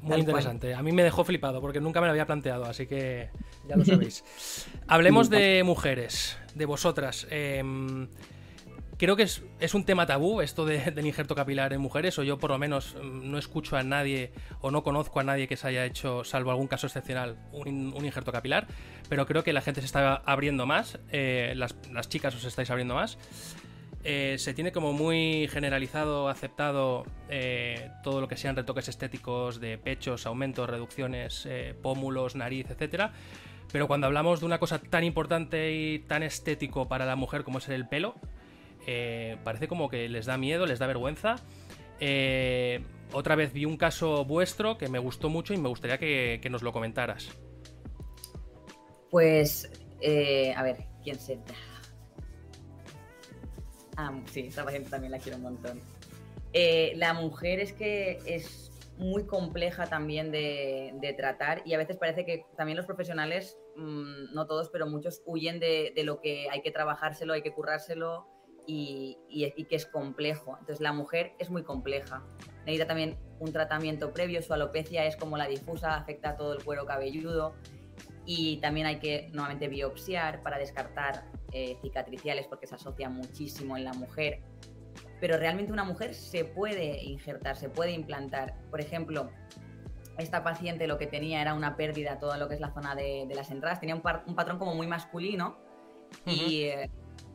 Muy interesante. A mí me dejó flipado porque nunca me lo había planteado, así que ya lo sabéis. Hablemos de mujeres, de vosotras. Em, creo que es, un tema tabú esto del injerto capilar en mujeres, o yo por lo menos mm, no escucho a nadie o no conozco a nadie que se haya hecho, salvo algún caso excepcional, un, injerto capilar, pero creo que la gente se está abriendo más, eh, las, las, chicas os estáis abriendo más. Eh, se tiene como muy generalizado, aceptado eh, todo lo que sean retoques estéticos de pechos, aumentos, reducciones, eh, pómulos, nariz, etcétera. Pero cuando hablamos de una cosa tan importante y tan estético para la mujer como es el pelo, parece como que les da miedo, les da vergüenza. otra vez vi un caso vuestro que me gustó mucho y me gustaría que, que nos lo comentaras. Pues, a ver, ¿quién se Ah, sí, esta paciente también la quiero un montón. Eh, la mujer es que es muy compleja también de, tratar y a veces parece que también los profesionales, mm, no todos, pero muchos huyen de, lo que hay que trabajárselo, hay que currárselo y, que es complejo. Entonces la mujer es muy compleja. Necesita también un tratamiento previo, su alopecia es como la difusa, afecta a todo el cuero cabelludo y también hay que nuevamente biopsiar para descartar eh, cicatriciales porque se asocia muchísimo en la mujer. Pero realmente una mujer se puede injertar, se puede implantar. Por ejemplo, esta paciente lo que tenía era una pérdida, todo lo que es la zona de, las entradas, tenía un, patrón como muy masculino eh,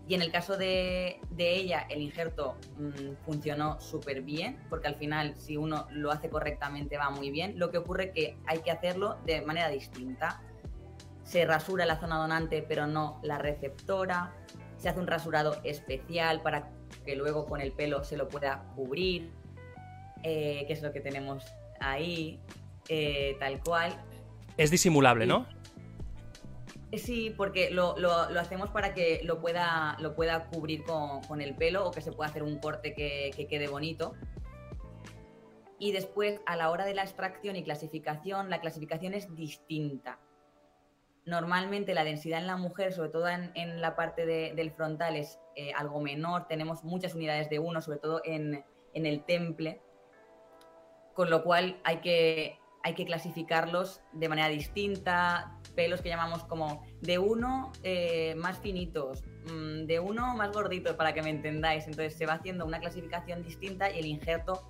y, en el caso de, ella el injerto mm, funcionó súper bien porque al final si uno lo hace correctamente va muy bien. Lo que ocurre es que hay que hacerlo de manera distinta se rasura la zona donante pero no la receptora, se hace un rasurado especial para que luego con el pelo se lo pueda cubrir, eh, que es lo que tenemos ahí, eh, tal cual. Es disimulable, ¿no? Sí, porque lo, hacemos para que lo pueda, lo pueda cubrir con, el pelo o que se pueda hacer un corte que, que quede bonito. Y después, a la hora de la extracción y clasificación, la clasificación es distinta Normalmente la densidad en la mujer, sobre todo en, la parte del frontal, es eh, algo menor. Tenemos muchas unidades de uno, sobre todo en, el temple, con lo cual hay que, hay que clasificarlos de manera distinta. Pelos que llamamos como de uno eh, más finitos, mm, de uno más gorditos, para que me entendáis. Entonces se va haciendo una clasificación distinta y el injerto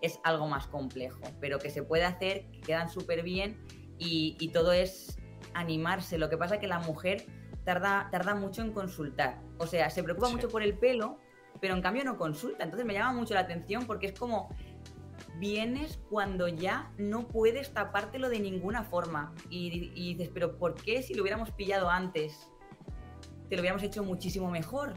es algo más complejo, pero que se puede hacer, que quedan súper bien y todo es animarse. Lo que pasa es que la mujer tarda, tarda mucho en consultar. O sea, se preocupa mucho por el pelo, pero en cambio no consulta. Entonces me llama mucho la atención porque es como vienes cuando ya no puedes tapártelo de ninguna forma. Y, dices, pero ¿por qué si lo hubiéramos pillado antes? Te lo hubiéramos hecho muchísimo mejor.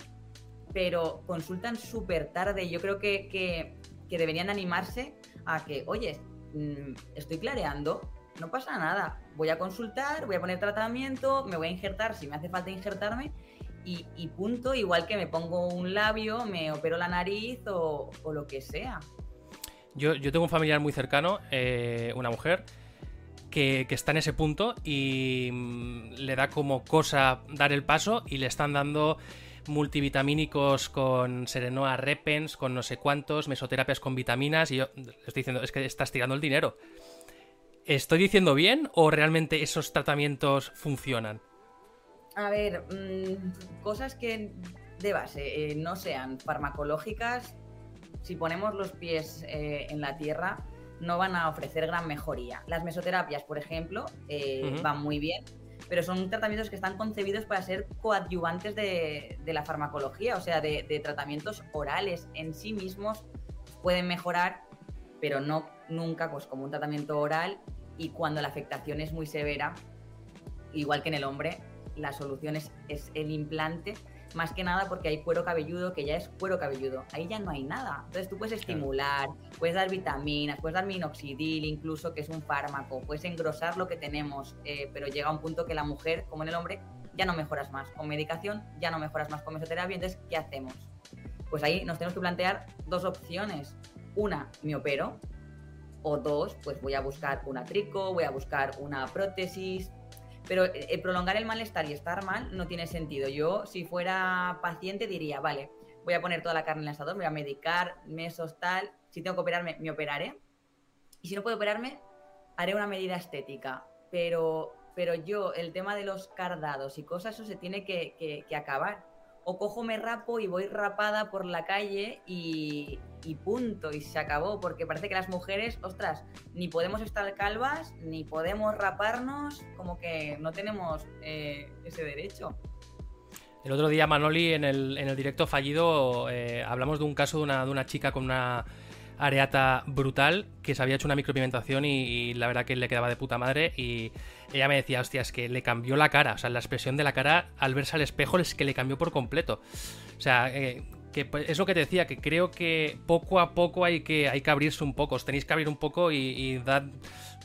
Pero consultan súper tarde. Yo creo que, que, que deberían animarse a que, oye, mm, estoy clareando, no pasa nada. Voy a consultar, voy a poner tratamiento, me voy a injertar si me hace falta injertarme y, punto, igual que me pongo un labio, me opero la nariz o, lo que sea. Yo, tengo un familiar muy cercano, eh, una mujer, que, está en ese punto y mm, le da como cosa dar el paso y le están dando multivitamínicos con Serenoa Repens, con no sé cuántos, mesoterapias con vitaminas y yo le estoy diciendo, es que estás tirando el dinero. ¿Estoy diciendo bien o realmente esos tratamientos funcionan? A ver, mm, cosas que de base eh, no sean farmacológicas, si ponemos los pies eh, en la tierra, no van a ofrecer gran mejoría. Las mesoterapias, por ejemplo, eh, van muy bien, pero son tratamientos que están concebidos para ser coadyuvantes de, la farmacología, o sea, de, de, tratamientos orales en sí mismos pueden mejorar, pero no nunca pues, como un tratamiento oral y cuando la afectación es muy severa, igual que en el hombre, la solución es, el implante, más que nada porque hay cuero cabelludo que ya es cuero cabelludo, ahí ya no hay nada. Entonces tú puedes estimular, puedes dar vitaminas, puedes dar minoxidil incluso, que es un fármaco, puedes engrosar lo que tenemos, eh, pero llega un punto que la mujer, como en el hombre, ya no mejoras más con medicación, ya no mejoras más con mesoterapia, entonces ¿qué hacemos? Pues ahí nos tenemos que plantear dos opciones. Una, me opero, o dos, pues voy a buscar un atrico, voy a buscar una prótesis. Pero eh, eh, prolongar el malestar y estar mal no tiene sentido. Yo, si fuera paciente, diría, vale, voy a poner toda la carne en el asador, voy a medicar, mesos, tal. Si tengo que operarme, me operaré. Y si no puedo operarme, haré una medida estética. Pero, pero yo, el tema de los cardados y cosas, eso se tiene que acabar o cojo, me rapo y voy rapada por la calle y, punto, y se acabó, porque parece que las mujeres, ostras, ni podemos estar calvas, ni podemos raparnos, como que no tenemos eh, ese derecho. El otro día, Manoli, en el, en el directo fallido, eh, hablamos de un caso de una, de una chica con una areata brutal que se había hecho una micropigmentación y, la verdad que le quedaba de puta madre y ella me decía, hostia, es que le cambió la cara, o sea, la expresión de la cara al verse al espejo es que le cambió por completo. O sea, eh, que es lo que te decía, que creo que poco a poco hay que, hay que abrirse un poco, os tenéis que abrir un poco y, dar,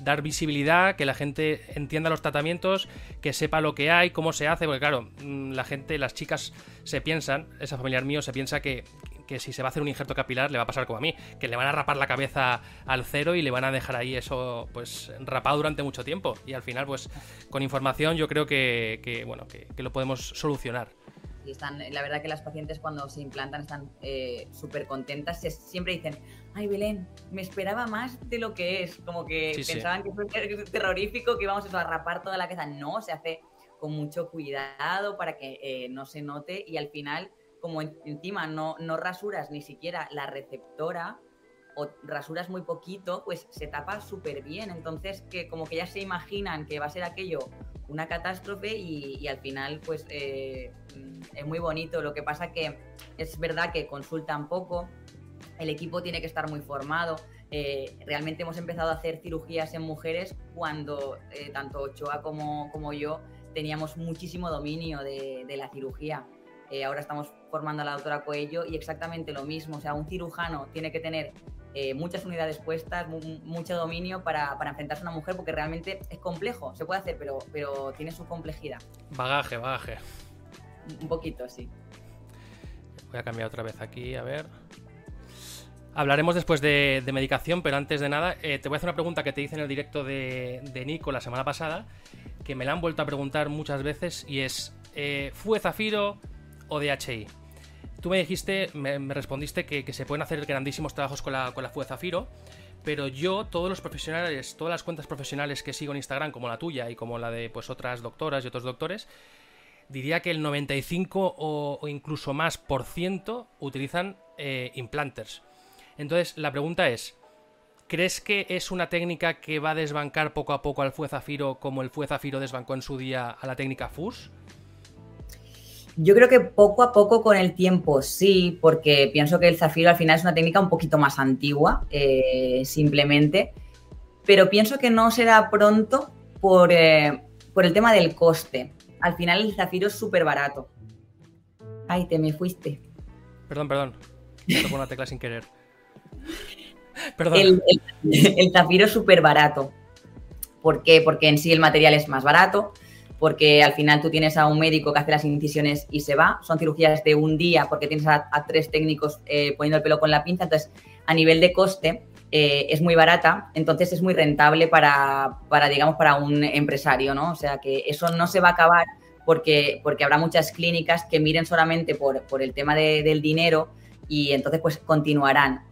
dar visibilidad, que la gente entienda los tratamientos, que sepa lo que hay, cómo se hace, porque claro, mm, la gente, las chicas se piensan, esa familiar mío se piensa que, que si se va a hacer un injerto capilar le va a pasar como a mí, que le van a rapar la cabeza al cero y le van a dejar ahí eso pues rapado durante mucho tiempo. Y al final, pues con información yo creo que, bueno, que, lo podemos solucionar. Y están, la verdad que las pacientes cuando se implantan están eh, súper contentas. siempre dicen, ay Belén, me esperaba más de lo que es. Como que pensaban que fue terrorífico, que íbamos a rapar toda la cabeza. No, se hace con mucho cuidado para que eh, no se note y al final como encima no, no rasuras ni siquiera la receptora o rasuras muy poquito, pues se tapa súper bien. Entonces, que como que ya se imaginan que va a ser aquello una catástrofe y, al final, pues eh, es muy bonito. Lo que pasa que es verdad que consultan poco, el equipo tiene que estar muy formado. Eh, realmente hemos empezado a hacer cirugías en mujeres cuando eh, tanto Ochoa como, como yo teníamos muchísimo dominio de, de la cirugía. Eh, ahora estamos formando a la doctora Coello y exactamente lo mismo. O sea, un cirujano tiene que tener eh, muchas unidades puestas, mucho dominio para, enfrentarse a una mujer porque realmente es complejo. Se puede hacer, pero, pero tiene su complejidad. Bagaje, bagaje. Un poquito, sí. Voy a cambiar otra vez aquí, a ver. Hablaremos después de, medicación, pero antes de nada, eh, te voy a hacer una pregunta que te hice en el directo de, Nico la semana pasada, que me la han vuelto a preguntar muchas veces, y es, ¿fue Zafiro o DHI. Tú me dijiste, me, respondiste que, se pueden hacer grandísimos trabajos con la, con la Fue Zafiro, pero yo, todos los profesionales, todas las cuentas profesionales que sigo en Instagram, como la tuya y como la de pues otras doctoras y otros doctores, diría que el 95 o, incluso más por ciento utilizan eh, implanters. Entonces, la pregunta es, ¿Crees que es una técnica que va a desbancar poco a poco al Fue Zafiro como el Fue Zafiro desbancó en su día a la técnica FUS? Yo creo que poco a poco con el tiempo sí, porque pienso que el zafiro al final es una técnica un poquito más antigua, eh, simplemente, pero pienso que no será pronto por, eh, por el tema del coste. Al final el zafiro es súper barato. Ay, te me fuiste. Perdón, perdón. Toco una tecla sin querer. El, zafiro es súper barato. ¿Por qué? Porque en sí el material es más barato, porque al final tú tienes a un médico que hace las incisiones y se va. Son cirugías de un día porque tienes a, tres técnicos eh, poniendo el pelo con la pinza. Entonces, a nivel de coste, eh, es muy barata, entonces es muy rentable para, para, digamos, para un empresario, ¿no? O sea que eso no se va a acabar porque, porque habrá muchas clínicas que miren solamente por, por el tema del dinero y entonces pues continuarán.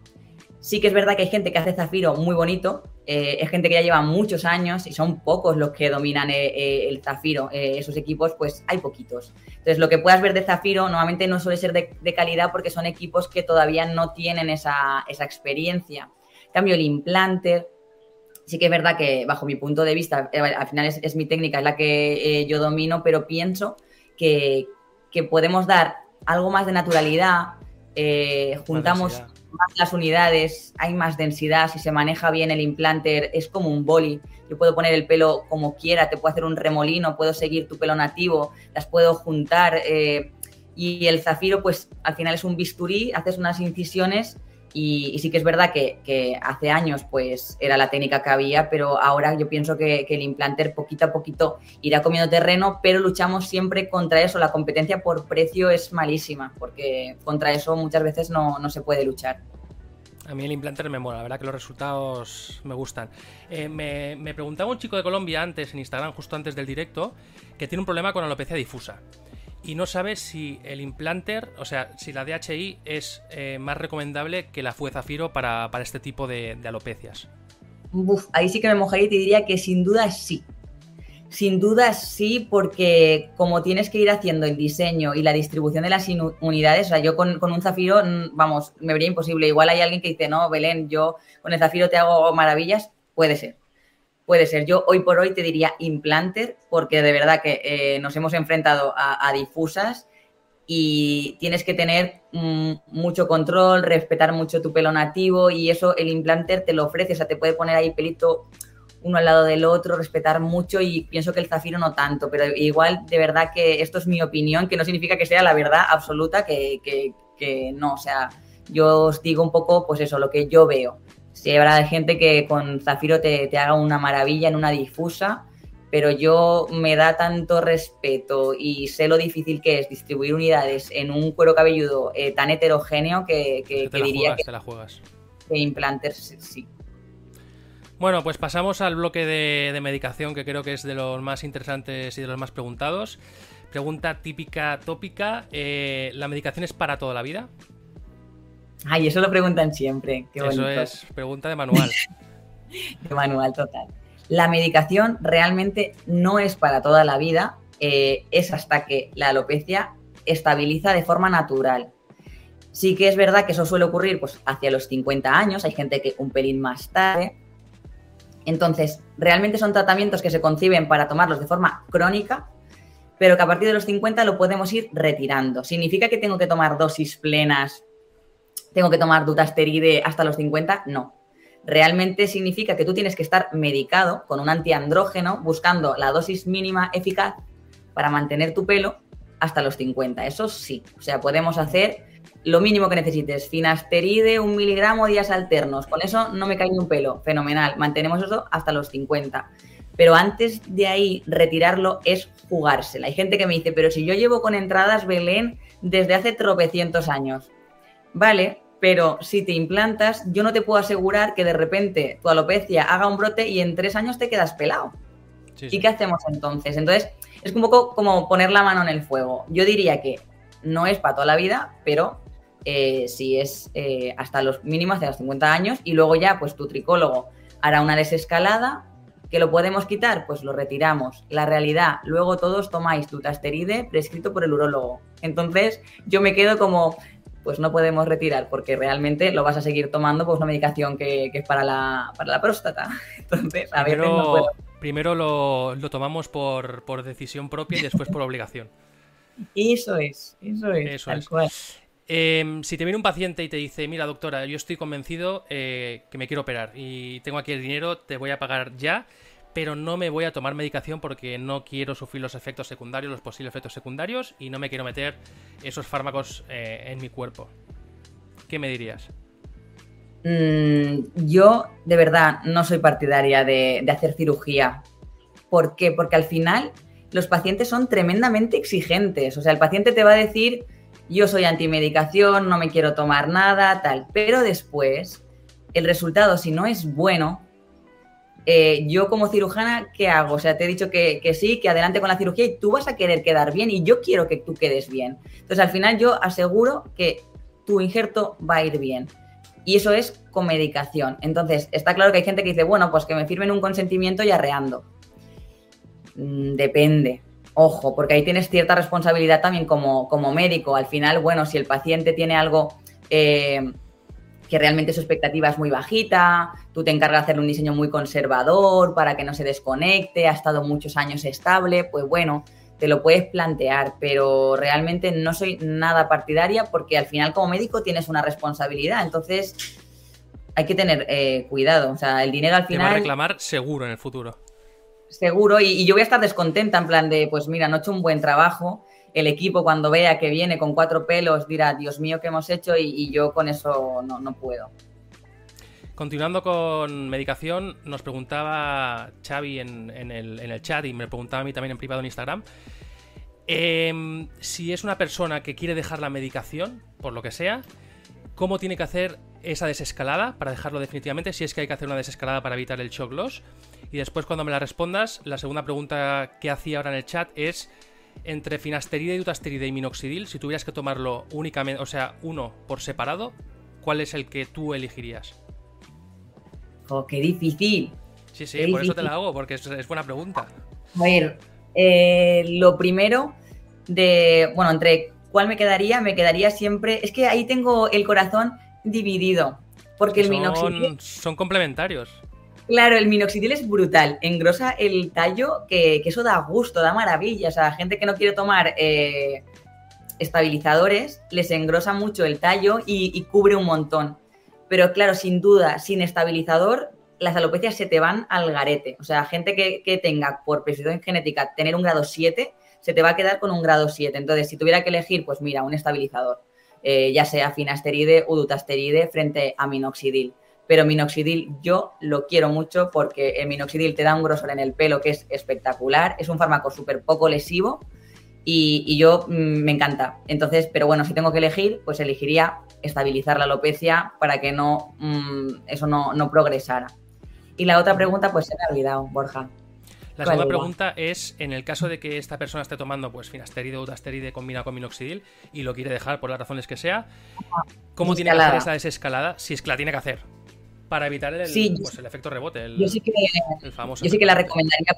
Sí que es verdad que hay gente que hace zafiro muy bonito, eh, es gente que ya lleva muchos años y son pocos los que dominan eh, eh, el zafiro. esos equipos, pues hay poquitos. Entonces, lo que puedas ver de zafiro normalmente no suele ser de, calidad porque son equipos que todavía no tienen esa, experiencia. En cambio, el implanter, sí que es verdad que bajo mi punto de vista, al final es, mi técnica, es la que yo domino, pero pienso que, que podemos dar algo más de naturalidad, juntamos más las unidades, hay más densidad, si se maneja bien el implanter, es como un boli. Yo puedo poner el pelo como quiera, te puedo hacer un remolino, puedo seguir tu pelo nativo, las puedo juntar. Eh, y el zafiro, pues al final es un bisturí, haces unas incisiones y, sí que es verdad que, hace años pues era la técnica que había, pero ahora yo pienso que, el implanter poquito a poquito irá comiendo terreno, pero luchamos siempre contra eso. La competencia por precio es malísima, porque contra eso muchas veces no, se puede luchar. A mí el implanter me mola, la verdad que los resultados me gustan. Eh, me, me, preguntaba un chico de Colombia antes en Instagram, justo antes del directo, que tiene un problema con alopecia difusa y no sabes si el implanter, o sea, si la DHI es eh, más recomendable que la FUE Zafiro para, este tipo de, alopecias. ahí sí que me mojaría y te diría que sin duda sí. Sin duda sí, porque como tienes que ir haciendo el diseño y la distribución de las unidades, o sea, yo con, con, un zafiro, mm, vamos, me vería imposible. Igual hay alguien que dice, no, Belén, yo con el zafiro te hago maravillas, puede ser puede ser. Yo hoy por hoy te diría implanter, porque de verdad que eh, nos hemos enfrentado a, difusas y tienes que tener mm, mucho control, respetar mucho tu pelo nativo y eso el implanter te lo ofrece, o sea, te puede poner ahí pelito uno al lado del otro, respetar mucho y pienso que el zafiro no tanto, pero igual de verdad que esto es mi opinión, que no significa que sea la verdad absoluta, que, que no, o sea, yo os digo un poco, pues eso, lo que yo veo. Sí, habrá gente que con Zafiro te, haga una maravilla en una difusa, pero yo me da tanto respeto y sé lo difícil que es distribuir unidades en un cuero cabelludo eh, tan heterogéneo que, diría que, te la juegas. que implanters sí. Bueno, pues pasamos al bloque de, medicación que creo que es de los más interesantes y de los más preguntados. Pregunta típica, tópica. Eh, ¿La medicación es para toda la vida? Ay, eso lo preguntan siempre. eso es pregunta de manual. de manual total. La medicación realmente no es para toda la vida, eh, es hasta que la alopecia estabiliza de forma natural. Sí que es verdad que eso suele ocurrir pues, hacia los 50 años, hay gente que un pelín más tarde. Entonces, realmente son tratamientos que se conciben para tomarlos de forma crónica, pero que a partir de los 50 lo podemos ir retirando. ¿Significa que tengo que tomar dosis plenas tengo que tomar dutasteride hasta los 50, no. Realmente significa que tú tienes que estar medicado con un antiandrógeno buscando la dosis mínima eficaz para mantener tu pelo hasta los 50. Eso sí, o sea, podemos hacer lo mínimo que necesites. Finasteride, un miligramo días alternos. Con eso no me cae ni un pelo. Fenomenal. Mantenemos eso hasta los 50. Pero antes de ahí, retirarlo es jugársela. Hay gente que me dice, pero si yo llevo con entradas Belén desde hace tropecientos años. Vale, pero si te implantas, yo no te puedo asegurar que de repente tu alopecia haga un brote y en tres años te quedas pelado. ¿Y qué hacemos entonces? Entonces, es un poco como poner la mano en el fuego. Yo diría que no es para toda la vida, pero eh, si es eh, hasta los mínimos, hasta los 50 años, y luego ya, pues tu tricólogo hará una desescalada, que lo podemos quitar, pues lo retiramos. La realidad, luego todos tomáis dutasteride prescrito por el urólogo. Entonces, yo me quedo como, pues no podemos retirar porque realmente lo vas a seguir tomando pues una medicación que, es para la, para la próstata. Entonces, a primero, veces no puedo. Primero lo, tomamos por, decisión propia y después por obligación. Eso es, eso es, tal cual. Em, si te viene un paciente y te dice, mira doctora, yo estoy convencido eh, que me quiero operar y tengo aquí el dinero, te voy a pagar ya, pero no me voy a tomar medicación porque no quiero sufrir los efectos secundarios, los posibles efectos secundarios y no me quiero meter esos fármacos eh, en mi cuerpo. ¿Qué me dirías? Mm, yo de verdad no soy partidaria de, de hacer cirugía. ¿Por qué? Porque al final los pacientes son tremendamente exigentes. O sea, el paciente te va a decir yo soy antimedicación, no me quiero tomar nada, tal. Pero después, el resultado, si no es bueno, eh, yo como cirujana, ¿qué hago? O sea, te he dicho que, sí, que adelante con la cirugía y tú vas a querer quedar bien y yo quiero que tú quedes bien. Entonces, al final yo aseguro que tu injerto va a ir bien. Y eso es con medicación. Entonces, está claro que hay gente que dice, bueno, pues que me firmen un consentimiento y arreando. Mm, depende. Ojo, porque ahí tienes cierta responsabilidad también como, médico. Al final, bueno, si el paciente tiene algo eh, que realmente su expectativa es muy bajita, tú te encargas de hacerle un diseño muy conservador para que no se desconecte, ha estado muchos años estable, pues bueno, te lo puedes plantear, pero realmente no soy nada partidaria porque al final como médico tienes una responsabilidad, entonces hay que tener eh, cuidado, o sea, el dinero al final... Te va a reclamar seguro en el futuro. Seguro, y, yo voy a estar descontenta en plan de, pues mira, no he hecho un buen trabajo, el equipo cuando vea que viene con cuatro pelos dirá, Dios mío, ¿qué hemos hecho? Y, yo con eso no, puedo. Continuando con medicación, nos preguntaba Xavi en, el, chat y me preguntaba a mí también en privado en Instagram. Em, si es una persona que quiere dejar la medicación, por lo que sea, ¿cómo tiene que hacer esa desescalada para dejarlo definitivamente? Si es que hay que hacer una desescalada para evitar el shock loss. Y después cuando me la respondas, la segunda pregunta que hacía ahora en el chat es entre finasteride, dutasteride y minoxidil, si tuvieras que tomarlo únicamente, o sea, uno por separado, ¿cuál es el que tú elegirías? Oh, qué difícil. Sí, sí, por eso te la hago, porque es, buena pregunta. A ver, eh, lo primero de, bueno, entre cuál me quedaría, me quedaría siempre, es que ahí tengo el corazón dividido, porque el minoxidil... Son complementarios. Claro, el minoxidil es brutal, engrosa el tallo, que, eso da gusto, da maravilla. O sea, gente que no quiere tomar eh, estabilizadores, les engrosa mucho el tallo y, cubre un montón. Pero claro, sin duda, sin estabilizador, las alopecias se te van al garete. O sea, gente que, tenga por presión genética tener un grado 7, se te va a quedar con un grado 7. Entonces, si tuviera que elegir, pues mira, un estabilizador, eh, ya sea finasteride o dutasteride frente a minoxidil pero minoxidil yo lo quiero mucho porque el minoxidil te da un grosor en el pelo que es espectacular, es un fármaco súper poco lesivo y, yo mm, me encanta. Entonces, pero bueno, si tengo que elegir, pues elegiría estabilizar la alopecia para que no mm, eso no, progresara. Y la otra pregunta, pues se me ha olvidado, Borja. La segunda pregunta es, en el caso de que esta persona esté tomando pues finasteride o utasteride combinado con minoxidil y lo quiere dejar por las razones que sea, ¿cómo tiene que hacer esa desescalada? Si es que la tiene que hacer para evitar el, pues, el efecto rebote. El, yo sí que, yo sí que la recomendaría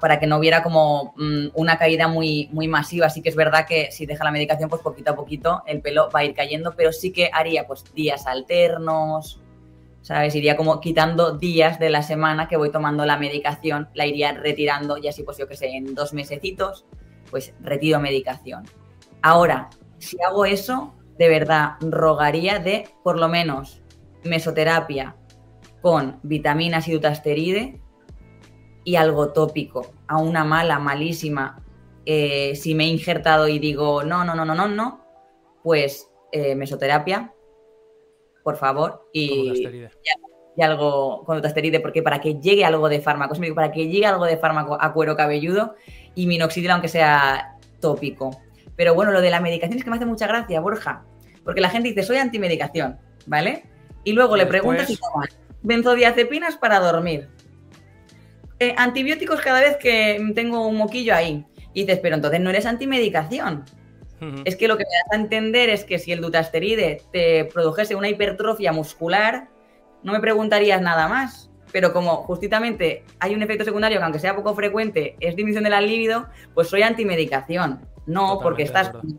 para, que no hubiera como mm, una caída muy, muy masiva. Sí que es verdad que si deja la medicación, pues poquito a poquito el pelo va a ir cayendo, pero sí que haría pues días alternos, ¿sabes? Iría como quitando días de la semana que voy tomando la medicación, la iría retirando y así pues yo que sé, en dos mesecitos, pues retiro medicación. Ahora, si hago eso, de verdad rogaría de por lo menos mesoterapia con vitaminas y dutasteride y algo tópico, a una mala, malísima. Eh, si me he injertado y digo, no, no, no, no, no, no, pues eh, mesoterapia, por favor, y, y, algo con dutasteride, porque para que llegue algo de fármaco, para que llegue algo de fármaco a cuero cabelludo y minoxidil, aunque sea tópico. Pero bueno, lo de la medicación es que me hace mucha gracia, Borja, porque la gente dice, soy antimedicación, ¿vale? Y luego le preguntas si benzodiazepinas para dormir. Eh, antibióticos cada vez que tengo un moquillo ahí. Y dices, pero entonces no eres antimedicación. Es que lo que me das a entender es que si el dutasteride te produjese una hipertrofia muscular, no me preguntarías nada más. Pero como justamente hay un efecto secundario que aunque sea poco frecuente es disminución de la libido, pues soy antimedicación. No, porque estás con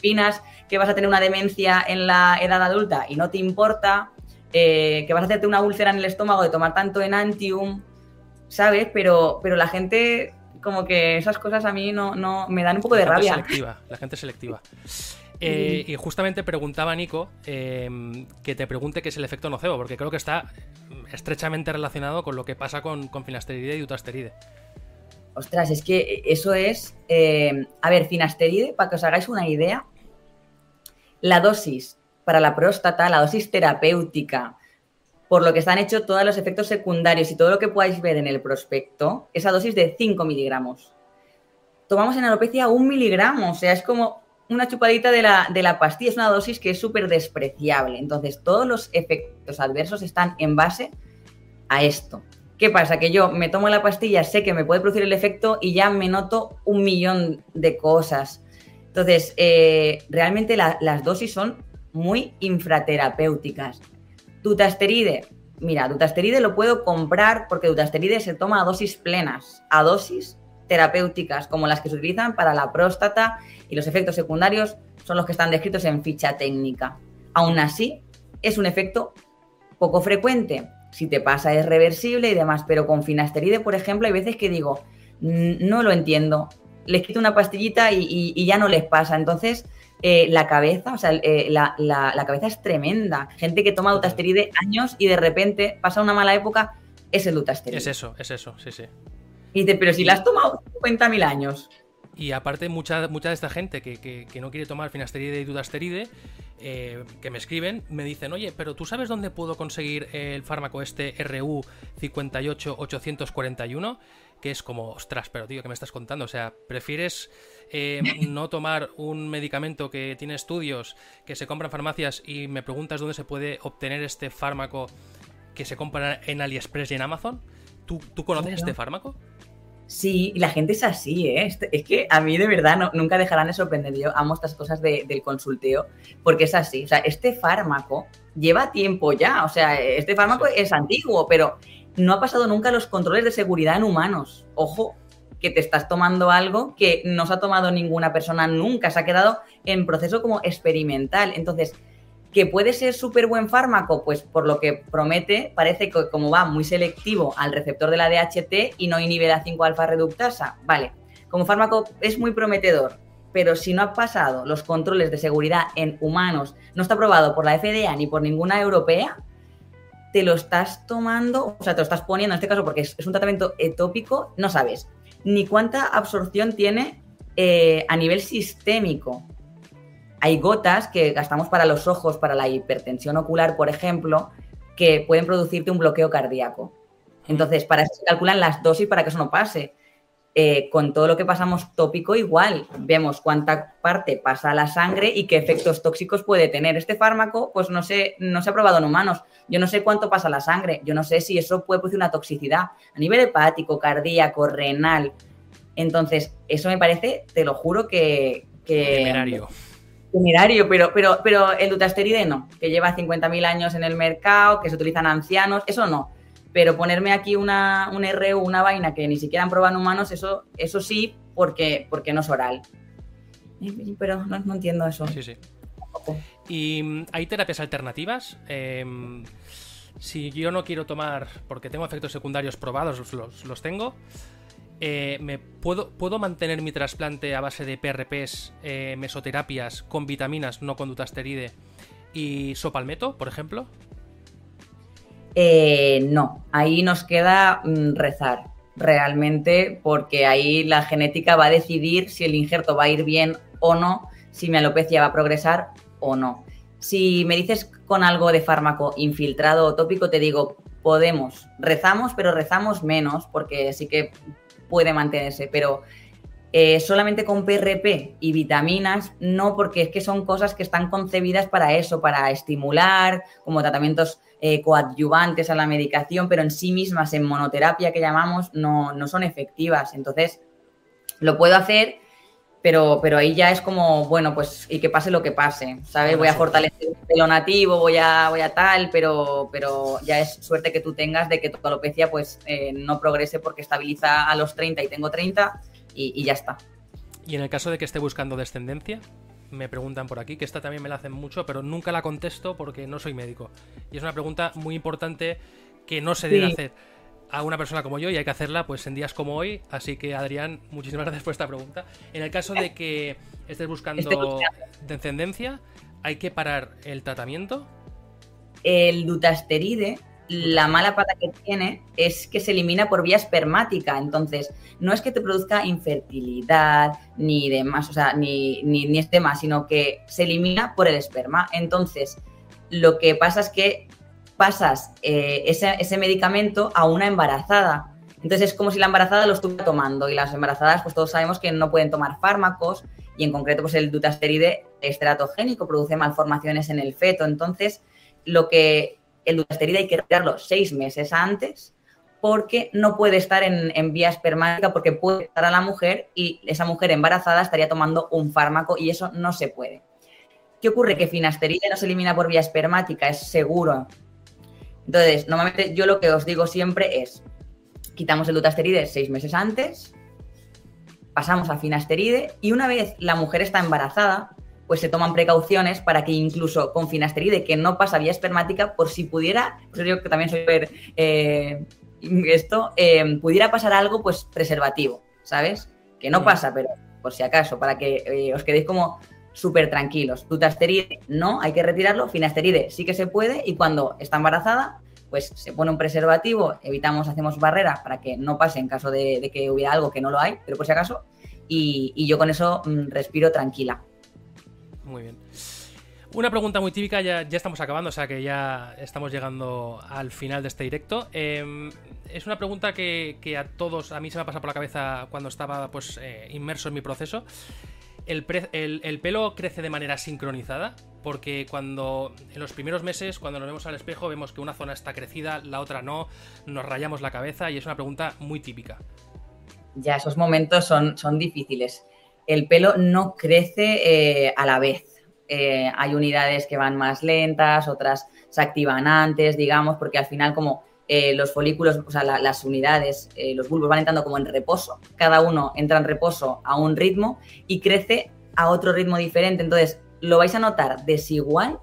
pinas, que vas a tener una demencia en la edad adulta y no te importa, eh, que vas a hacerte una úlcera en el estómago de tomar tanto enantium, ¿sabes? Pero, pero la gente, como que esas cosas a mí no, no me dan un poco de rabia. Selectiva, la gente selectiva. Eh, y justamente preguntaba Nico em, que te pregunte qué es el efecto nocebo, porque creo que está estrechamente relacionado con lo que pasa con, con finasteride y dutasteride. Ostras, es que eso es. Eh, a ver, finasteride, para que os hagáis una idea, la dosis para la próstata, la dosis terapéutica, por lo que están hechos todos los efectos secundarios y todo lo que podáis ver en el prospecto, esa dosis de 5 miligramos. Tomamos en alopecia un miligramo, o sea, es como una chupadita de la, de la pastilla, es una dosis que es súper despreciable. Entonces, todos los efectos adversos están en base a esto. ¿Qué pasa? Que yo me tomo la pastilla, sé que me puede producir el efecto y ya me noto un millón de cosas. Entonces, eh, realmente las dosis son muy infraterapéuticas. Dutasteride, mira, dutasteride lo puedo comprar porque dutasteride se toma a dosis plenas, a dosis terapéuticas, como las que se utilizan para la próstata y los efectos secundarios son los que están descritos en ficha técnica. Aún así, es un efecto poco frecuente. Si te pasa es reversible y demás, pero con finasteride, por ejemplo, hay veces que digo, no lo entiendo. Les quito una pastillita y ya no les pasa. Entonces, eh, la cabeza, o sea, eh, la, cabeza es tremenda. Gente que toma dutasteride años y de repente pasa una mala época, es el dutasteride. Es eso, es eso, sí, sí. Y dice, pero si la has tomado 50.000 años. Y aparte, mucha, mucha de esta gente que, no quiere tomar finasteride y dutasteride, eh, que me escriben, me dicen, oye, pero ¿tú sabes dónde puedo conseguir el fármaco este RU 58841? Que es como, ostras, pero tío, ¿qué me estás contando? O sea, ¿prefieres eh, no tomar un medicamento que tiene estudios, que se compra en farmacias y me preguntas dónde se puede obtener este fármaco que se compra en AliExpress y en Amazon? ¿Tú, conoces este fármaco? Sí, la gente es así, ¿eh? Este, es que a mí de verdad nunca dejarán de sorprender. Yo amo estas cosas del consulteo porque es así. O sea, este fármaco lleva tiempo ya. O sea, este fármaco es antiguo, pero no ha pasado nunca los controles de seguridad en humanos. Ojo, que te estás tomando algo que no se ha tomado ninguna persona nunca, se ha quedado en proceso como experimental. Entonces, que puede ser súper buen fármaco, pues por lo que promete, parece que como va muy selectivo al receptor de la DHT y no inhibe la 5-alfa reductasa, vale, como fármaco es muy prometedor, pero si no ha pasado los controles de seguridad en humanos, no está aprobado por la FDA ni por ninguna europea, te lo estás tomando, o sea, te lo estás poniendo en este caso porque es, es un tratamiento etópico, no sabes ni cuánta absorción tiene eh, a nivel sistémico. Hay gotas que gastamos para los ojos, para la hipertensión ocular, por ejemplo, que pueden producirte un bloqueo cardíaco. Entonces, para eso se calculan las dosis para que eso no pase. Eh, con todo lo que pasamos tópico igual, vemos cuánta parte pasa a la sangre y qué efectos tóxicos puede tener. Este fármaco, pues no, sé, no se ha probado en humanos. Yo no sé cuánto pasa a la sangre, yo no sé si eso puede producir una toxicidad a nivel hepático, cardíaco, renal. Entonces, eso me parece, te lo juro que... que Temerario, pero, pero, pero el dutasteride no, que lleva 50.000 años en el mercado, que se utilizan ancianos, eso no pero ponerme aquí una, un RU, una vaina que ni siquiera han probado en humanos, eso, eso sí, porque, porque no es oral. Pero no, entiendo eso. Sí, sí. ¿Y mm, hay terapias alternativas? Em, si yo no quiero tomar, porque tengo efectos secundarios probados, los, tengo, eh, ¿me puedo, ¿puedo mantener mi trasplante a base de PRPs, eh, mesoterapias, con vitaminas, no con dutasteride y sopalmeto, por ejemplo? Eh, no, ahí nos queda mm, rezar realmente porque ahí la genética va a decidir si el injerto va a ir bien o no, si mi alopecia va a progresar o no. Si me dices con algo de fármaco infiltrado o tópico, te digo, podemos, rezamos, pero rezamos menos porque sí que puede mantenerse, pero eh, solamente con PRP y vitaminas, no, porque es que son cosas que están concebidas para eso, para estimular, como tratamientos eh, coadyuvantes a la medicación, pero en sí mismas, en monoterapia que llamamos, no, no son efectivas. Entonces, lo puedo hacer, pero, pero ahí ya es como, bueno, pues y que pase lo que pase, ¿sabes? Voy a fortalecer lo nativo, voy a, voy a tal, pero, pero ya es suerte que tú tengas de que tu alopecia pues eh, no progrese porque estabiliza a los 30 y tengo 30 y, ya está. Y en el caso de que esté buscando descendencia, me preguntan por aquí, que esta también me la hacen mucho, pero nunca la contesto porque no soy médico. Y es una pregunta muy importante que no se debe hacer a una persona como yo y hay que hacerla pues en días como hoy. Así que Adrián, muchísimas gracias por esta pregunta. En el caso de que estés buscando descendencia, ¿hay que parar el tratamiento? El dutasteride la mala pata que tiene es que se elimina por vía espermática. Entonces, no es que te produzca infertilidad ni demás, o sea, ni, ni, ni más, sino que se elimina por el esperma. Entonces, lo que pasa es que pasas eh, ese, ese, medicamento a una embarazada. Entonces, es como si la embarazada lo estuviera tomando y las embarazadas, pues todos sabemos que no pueden tomar fármacos y en concreto, pues el dutasteride es teratogénico, produce malformaciones en el feto. Entonces, lo que el dutasteride hay que retirarlo seis meses antes porque no puede estar en, vía espermática porque puede estar a la mujer y esa mujer embarazada estaría tomando un fármaco y eso no se puede. ¿Qué ocurre? Que finasteride no se elimina por vía espermática, es seguro. Entonces, normalmente yo lo que os digo siempre es, quitamos el dutasteride seis meses antes, pasamos a finasteride y una vez la mujer está embarazada, pues se toman precauciones para que incluso con finasteride, que no pasa vía espermática, por si pudiera, pues yo que también soy ver eh, esto, eh, pudiera pasar algo, pues preservativo, ¿sabes? Que no pasa, pero por si acaso, para que eh, os quedéis como súper tranquilos. Dutasteride no, hay que retirarlo, finasteride sí que se puede y cuando está embarazada, pues se pone un preservativo, evitamos, hacemos barrera para que no pase en caso de, que hubiera algo que no lo hay, pero por si acaso, y, yo con eso mm, respiro tranquila. Muy bien. Una pregunta muy típica, ya, ya, estamos acabando, o sea que ya estamos llegando al final de este directo. Em, es una pregunta que, a todos, a mí se me ha pasado por la cabeza cuando estaba pues eh, inmerso en mi proceso. El, el, pelo crece de manera sincronizada, porque cuando en los primeros meses, cuando nos vemos al espejo, vemos que una zona está crecida, la otra no, nos rayamos la cabeza y es una pregunta muy típica. Ya, esos momentos son, son difíciles el pelo no crece eh, a la vez. Eh, hay unidades que van más lentas, otras se activan antes, digamos, porque al final como eh, los folículos, o sea, las unidades, los bulbos van entrando como en reposo, cada uno entra en reposo a un ritmo y crece a otro ritmo diferente. Entonces, lo vais a notar desigual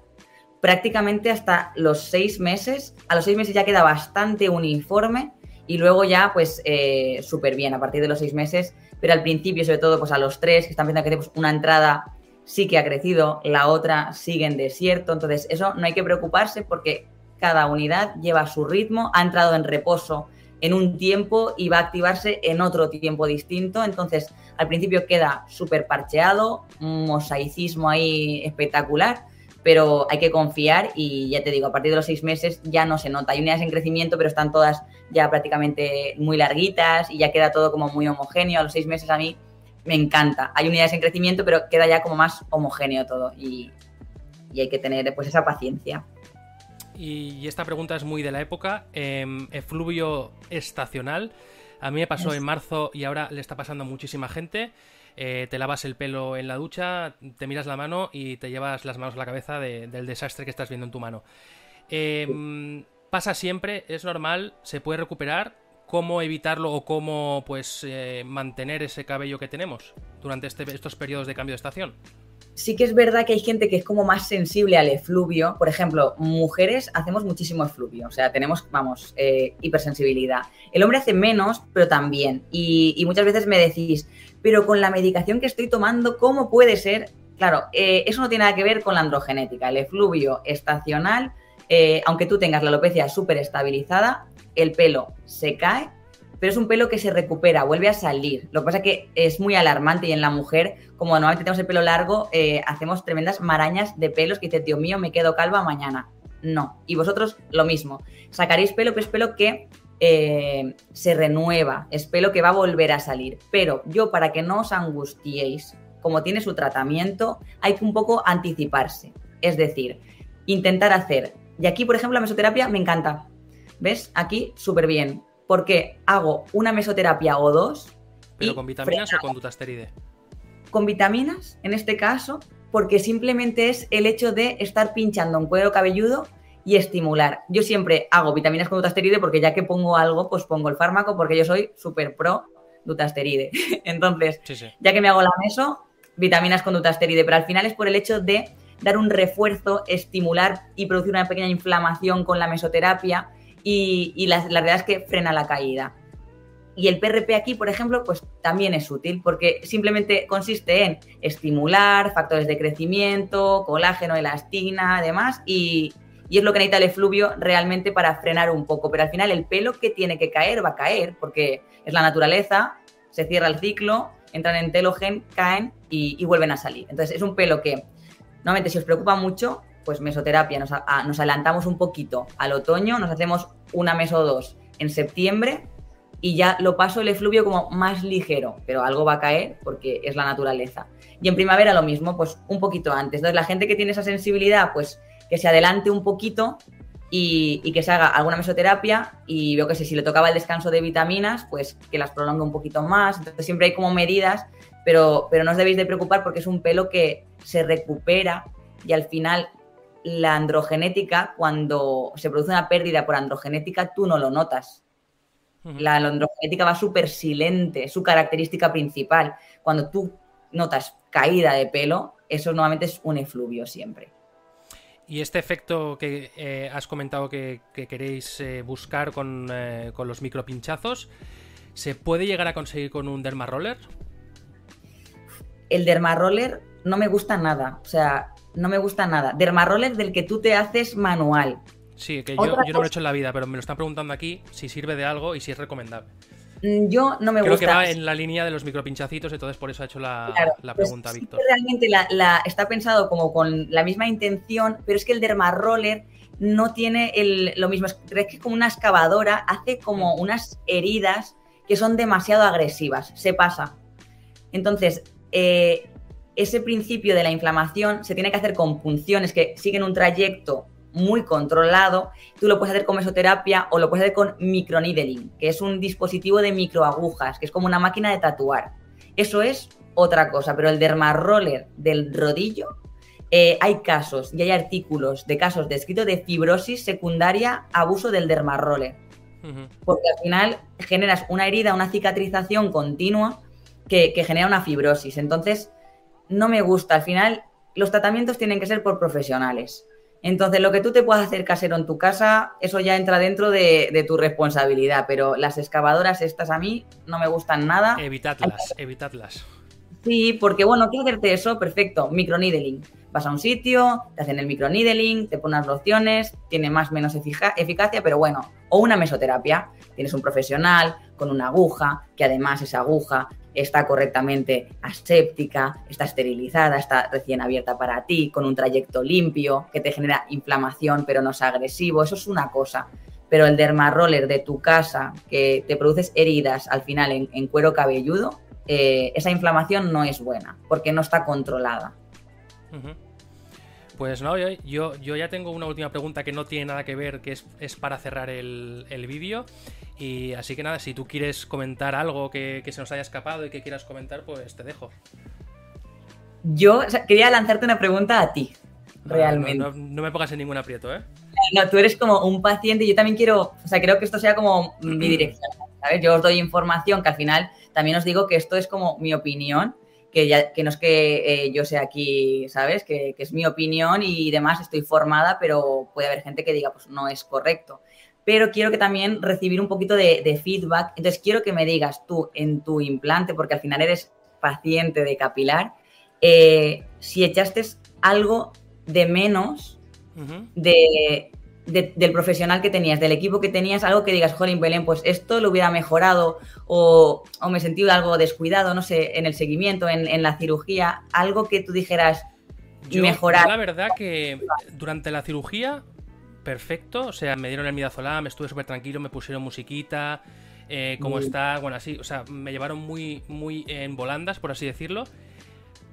prácticamente hasta los seis meses. A los seis meses ya queda bastante uniforme y luego ya, pues, súper bien. A partir de los seis meses pero al principio, sobre todo, pues a los tres que están viendo que pues, una entrada sí que ha crecido, la otra sigue en desierto, entonces eso no hay que preocuparse porque cada unidad lleva su ritmo, ha entrado en reposo en un tiempo y va a activarse en otro tiempo distinto, entonces al principio queda súper parcheado, un mosaicismo ahí espectacular, pero hay que confiar y ya te digo, a partir de los seis meses ya no se nota. Hay unidades en crecimiento, pero están todas ya prácticamente muy larguitas y ya queda todo como muy homogéneo. A los seis meses a mí me encanta. Hay unidades en crecimiento, pero queda ya como más homogéneo todo y, hay que tener pues esa paciencia. Y esta pregunta es muy de la época. Eh, efluvio estacional. A mí me pasó en marzo y ahora le está pasando a muchísima gente. Eh, te lavas el pelo en la ducha, te miras la mano y te llevas las manos a la cabeza del desastre que estás viendo en tu mano. Em, pasa siempre, es normal, se puede recuperar. ¿Cómo evitarlo o cómo pues eh, mantener ese cabello que tenemos durante este, estos periodos de cambio de estación? sí que es verdad que hay gente que es como más sensible al efluvio. Por ejemplo, mujeres hacemos muchísimo efluvio, o sea, tenemos, vamos, eh, hipersensibilidad. El hombre hace menos, pero también. y, muchas veces me decís, pero con la medicación que estoy tomando, ¿cómo puede ser? Claro, eh, eso no tiene nada que ver con la androgenética. El efluvio estacional, eh, aunque tú tengas la alopecia súper estabilizada, el pelo se cae, pero es un pelo que se recupera, vuelve a salir. Lo que pasa es que es muy alarmante y en la mujer, como normalmente tenemos el pelo largo, eh, hacemos tremendas marañas de pelos que dice, Dios mío, me quedo calva mañana. No. Y vosotros lo mismo. Sacaréis pelo, pero es pelo que eh, se renueva, es pelo que va a volver a salir. Pero yo, para que no os angustiéis, como tiene su tratamiento, hay que un poco anticiparse. Es decir, intentar hacer. Y aquí, por ejemplo, la mesoterapia me encanta. ¿Ves? Aquí súper bien. Porque hago una mesoterapia o dos. ¿Pero con vitaminas o con dutasteride? Con vitaminas, en este caso, porque simplemente es el hecho de estar pinchando un cuero cabelludo y estimular. Yo siempre hago vitaminas con dutasteride porque ya que pongo algo, pues pongo el fármaco porque yo soy súper pro dutasteride. Entonces, ya que me hago la meso, vitaminas con dutasteride, pero al final es por el hecho de dar un refuerzo, estimular y producir una pequeña inflamación con la mesoterapia y, la, la realidad es que frena la caída. Y el PRP aquí, por ejemplo, pues también es útil porque simplemente consiste en estimular factores de crecimiento, colágeno, elastina, además, y, y es lo que necesita el efluvio realmente para frenar un poco. Pero al final el pelo que tiene que caer va a caer porque es la naturaleza, se cierra el ciclo, entran en telogen, caen y, vuelven a salir. Entonces es un pelo que, normalmente si os preocupa mucho, pues mesoterapia, nos, nos adelantamos un poquito al otoño, nos hacemos una meso o dos en septiembre y ya lo paso el efluvio como más ligero, pero algo va a caer porque es la naturaleza. Y en primavera lo mismo, pues un poquito antes. Entonces la gente que tiene esa sensibilidad, pues que se adelante un poquito y, que se haga alguna mesoterapia y yo que sé, si le tocaba el descanso de vitaminas, pues que las prolongue un poquito más. Entonces siempre hay como medidas, pero, pero no os debéis de preocupar porque es un pelo que se recupera y al final la androgenética, cuando se produce una pérdida por androgenética, tú no lo notas. La androgenética va súper silente, es su característica principal. Cuando tú notas caída de pelo, eso normalmente es un efluvio siempre. Y este efecto que eh, has comentado que, queréis eh, buscar eh, con, los micropinchazos, ¿se puede llegar a conseguir con un dermaroller? El dermaroller no me gusta nada, o sea, no me gusta nada. Dermaroller del que tú te haces manual. Sí, que yo, yo no lo he hecho en la vida, pero me lo están preguntando aquí si sirve de algo y si es recomendable. Mm, yo no me Creo gusta. que va en la línea de los micropinchacitos, entonces por eso ha hecho la, pues pregunta, Víctor. realmente la, está pensado como con la misma intención, pero es que el Derma Roller no tiene lo mismo. Es que es como una excavadora, hace como mm. unas heridas que son demasiado agresivas, se pasa. Entonces, eh, ese principio de la inflamación se tiene que hacer con punciones que siguen un trayecto muy controlado. Tú lo puedes hacer con mesoterapia o lo puedes hacer con microneedling, que es un dispositivo de microagujas, que es como una máquina de tatuar. Eso es otra cosa, pero el dermaroller del rodillo, eh, hay casos y hay artículos de casos descritos de fibrosis secundaria abuso del dermaroller. Porque al final generas una herida, una cicatrización continua que, que genera una fibrosis. Entonces, no me gusta. Al final, los tratamientos tienen que ser por profesionales. Entonces, lo que tú te puedas hacer casero en tu casa, eso ya entra dentro de, tu responsabilidad, pero las excavadoras estas a mí no me gustan nada. Evitadlas, evitadlas. Sí, porque bueno, ¿qué hacerte eso? Perfecto, microneedling. Vas a un sitio, te hacen el microneedling, te pones lociones, tiene más o menos eficacia, pero bueno, o una mesoterapia. Tienes un profesional con una aguja, que además esa aguja está correctamente aséptica, está esterilizada, está recién abierta para ti, con un trayecto limpio, que te genera inflamación pero no es agresivo, eso es una cosa. Pero el dermaroller de tu casa, que te produces heridas al final en, cuero cabelludo, eh, esa inflamación no es buena, porque no está controlada. Pues no, yo, yo, ya tengo una última pregunta que no tiene nada que ver, que es, para cerrar el, el vídeo. Y así que nada, si tú quieres comentar algo que, se nos haya escapado y que quieras comentar, pues te dejo. Yo quería lanzarte una pregunta a ti, realmente. No, me pongas en ningún aprieto, ¿eh? No, tú eres como un paciente y yo también quiero, o sea, creo que esto sea como mi dirección, ¿sabes? Yo os doy información que al final también os digo que esto es como mi opinión, que, ya, que no es que eh, yo sea aquí, ¿sabes? Que, que, es mi opinión y demás, estoy formada, pero puede haber gente que diga, pues no es correcto pero quiero que también recibir un poquito de, feedback. Entonces, quiero que me digas tú en tu implante, porque al final eres paciente de capilar, eh, si echaste algo de menos de, del profesional que tenías, del equipo que tenías, algo que digas, Jolín Belén, pues esto lo hubiera mejorado o, me he sentido algo descuidado, no sé, en el seguimiento, en, la cirugía, algo que tú dijeras mejorar. La verdad que durante la cirugía perfecto. O sea, me dieron el midazolam, estuve súper tranquilo, me pusieron musiquita, eh, cómo está, bueno, así. O sea, me llevaron muy, muy en volandas, por así decirlo.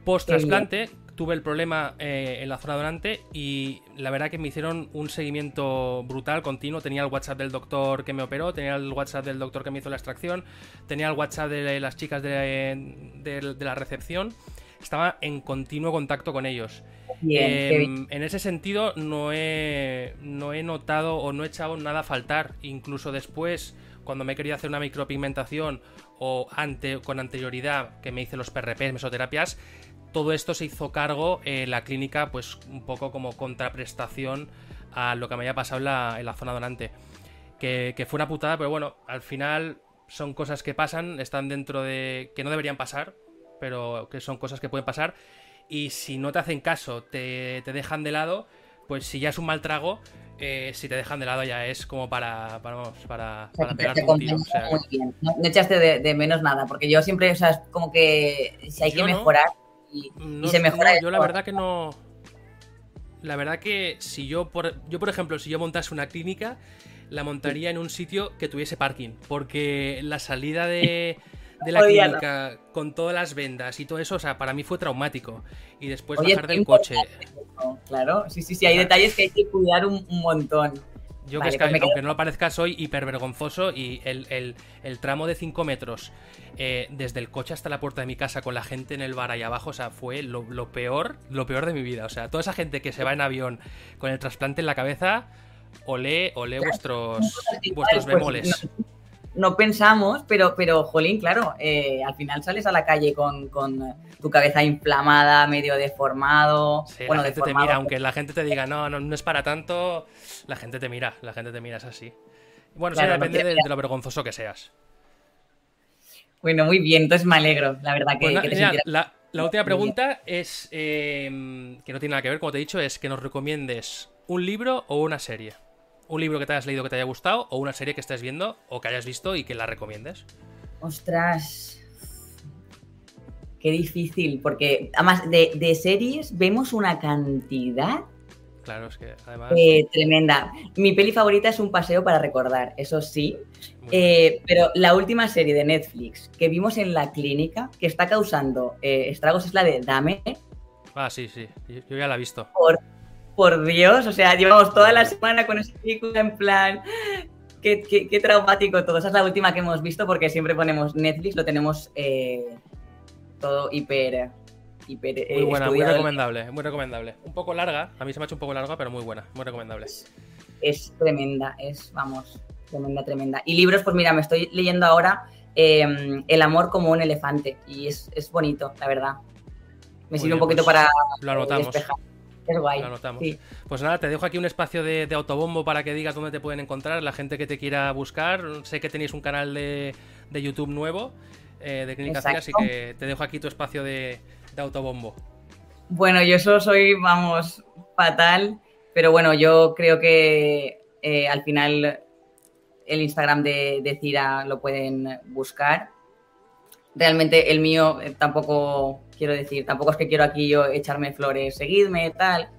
Post trasplante, tuve el problema eh, en la zona donante y la verdad que me hicieron un seguimiento brutal, continuo. Tenía el WhatsApp del doctor que me operó, tenía el WhatsApp del doctor que me hizo la extracción, tenía el WhatsApp de las chicas de, de la recepción. Estaba en continuo contacto con ellos. Em, en ese sentido no he, no he notado o no he echado nada a faltar. Incluso después, cuando me he querido hacer una micropigmentación o ante, con anterioridad que me hice los PRPs, mesoterapias, todo esto se hizo cargo en la clínica, pues un poco como contraprestación a lo que me había pasado en la, zona donante. Que, que, fue una putada, pero bueno, al final son cosas que pasan, están dentro de. que no deberían pasar, pero que son cosas que pueden pasar. Y si no te hacen caso, te, te dejan de lado, pues si ya es un mal trago, eh, si te dejan de lado ya es como para, para, para, pegarte un tiro. muy bien. No, echaste de, menos nada, porque yo siempre, o sea, es como que si hay que mejorar y, se mejora. yo la verdad que no. La verdad que si yo, por, yo, por ejemplo, si yo montase una clínica, la montaría en un sitio que tuviese parking, porque la salida de de la clínica con todas las vendas y todo eso, o sea, para mí fue traumático. Y después bajar del coche. Claro, sí, sí, sí, hay detalles que hay que cuidar un, montón. Yo que es que, aunque no lo parezca, soy hipervergonzoso y el, tramo de 5 metros eh, desde el coche hasta la puerta de mi casa con la gente en el bar ahí abajo, o sea, fue lo, peor, lo peor de mi vida. O sea, toda esa gente que se va en avión con el trasplante en la cabeza, olé, olé vuestros, vuestros pues, bemoles no pensamos, pero, pero jolín, claro, eh, al final sales a la calle con, tu cabeza inflamada, medio deformado. bueno, la gente te mira, aunque la gente te diga, no, no, no es para tanto, la gente te mira, la gente te mira, es así. Bueno, sí, depende de, lo vergonzoso que seas. Bueno, muy bien, entonces me alegro, la verdad que, pues la, última pregunta es, eh, que no tiene nada que ver, como te he dicho, es que nos recomiendes un libro o una serie un libro que te hayas leído que te haya gustado o una serie que estés viendo o que hayas visto y que la recomiendes. Ostras. Qué difícil, porque además de, series vemos una cantidad. Claro, es que además. Eh, tremenda. Mi peli favorita es Un paseo para recordar, eso sí. Eh, pero la última serie de Netflix que vimos en la clínica, que está causando eh, estragos, es la de Dame. Ah, sí, sí. Yo ya la he visto. Por por Dios, o sea, llevamos toda la semana con esa película en plan, qué, qué, traumático todo. Esa es la última que hemos visto porque siempre ponemos Netflix, lo tenemos eh, todo hiper... hiper eh, muy buena, muy recomendable, muy recomendable. Un poco larga, a mí se me ha hecho un poco larga, pero muy buena, muy recomendable. Es, tremenda, es, vamos, tremenda, tremenda. Y libros, pues mira, me estoy leyendo ahora em, El amor como un elefante y es, bonito, la verdad. Me sirve un poquito pues para lo anotamos. Es guay. Pues nada, te dejo aquí un espacio de, autobombo para que digas dónde te pueden encontrar la gente que te quiera buscar. Sé que tenéis un canal de, YouTube nuevo eh, de Clínica así que te dejo aquí tu espacio de, autobombo. Bueno, yo solo soy, vamos, fatal, pero bueno, yo creo que eh, al final el Instagram de, de Cira lo pueden buscar. Realmente el mío eh, tampoco quiero decir, tampoco es que quiero aquí yo echarme flores, seguidme, tal.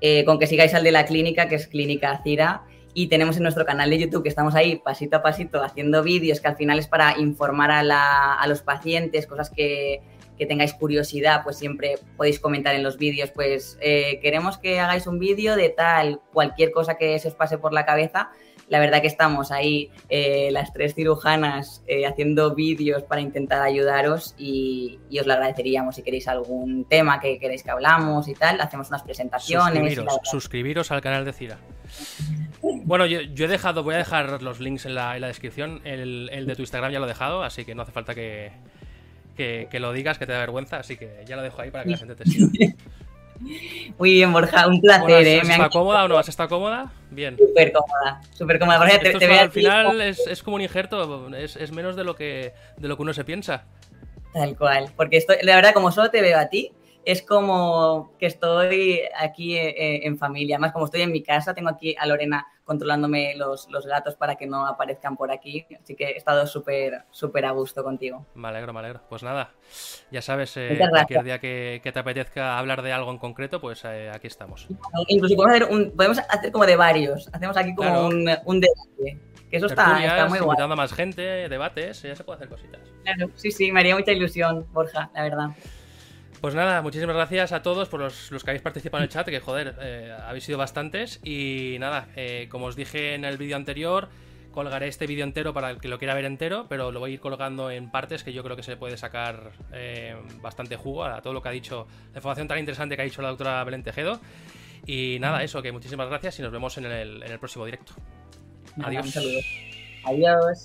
Eh, con que sigáis al de la clínica, que es Clínica Cira, y tenemos en nuestro canal de YouTube que estamos ahí pasito a pasito haciendo vídeos que al final es para informar a, los pacientes, cosas que, tengáis curiosidad, pues siempre podéis comentar en los vídeos, pues eh, queremos que hagáis un vídeo de tal, cualquier cosa que se os pase por la cabeza, la verdad que estamos ahí eh, las tres cirujanas eh, haciendo vídeos para intentar ayudaros y, os lo agradeceríamos si queréis algún tema que queréis que hablamos y tal. Hacemos unas presentaciones. Suscribiros, al canal de Cira. Bueno, yo, he dejado, voy a dejar los links en la, descripción. El, de tu Instagram ya lo he dejado, así que no hace falta que, que, lo digas, que te da vergüenza, así que ya lo dejo ahí para que la gente te siga. Muy bien, Borja, un placer. ¿Has, ¿eh? cómoda o no? ¿Has estado cómoda? Bien. Súper cómoda, súper cómoda. al final es, como un injerto, es, menos de lo, que, de lo que uno se piensa. Tal cual, porque estoy, la verdad, como solo te veo a ti, es como que estoy aquí eh, en familia. Además, como estoy en mi casa, tengo aquí a Lorena controlándome los, gatos para que no aparezcan por aquí. Así que he estado súper, súper a gusto contigo. Me alegro, me alegro. Pues nada, ya sabes, eh, cualquier día que, te apetezca hablar de algo en concreto, pues aquí estamos. Incluso podemos hacer, un, podemos hacer como de varios. Hacemos aquí como un, debate. Que eso está, está, muy guay. Invitando a más gente, debates, ya se puede hacer cositas. Claro, sí, sí, me haría mucha ilusión, Borja, la verdad. Pues nada, muchísimas gracias a todos por los, que habéis participado en el chat, que joder, eh, habéis sido bastantes. Y nada, eh, como os dije en el vídeo anterior, colgaré este vídeo entero para el que lo quiera ver entero, pero lo voy a ir colgando en partes que yo creo que se puede sacar eh, bastante jugo a todo lo que ha dicho, la información tan interesante que ha dicho la doctora Belén Tejedo. Y nada, eso, que muchísimas gracias y nos vemos en el, en el próximo directo. Adiós. Adiós.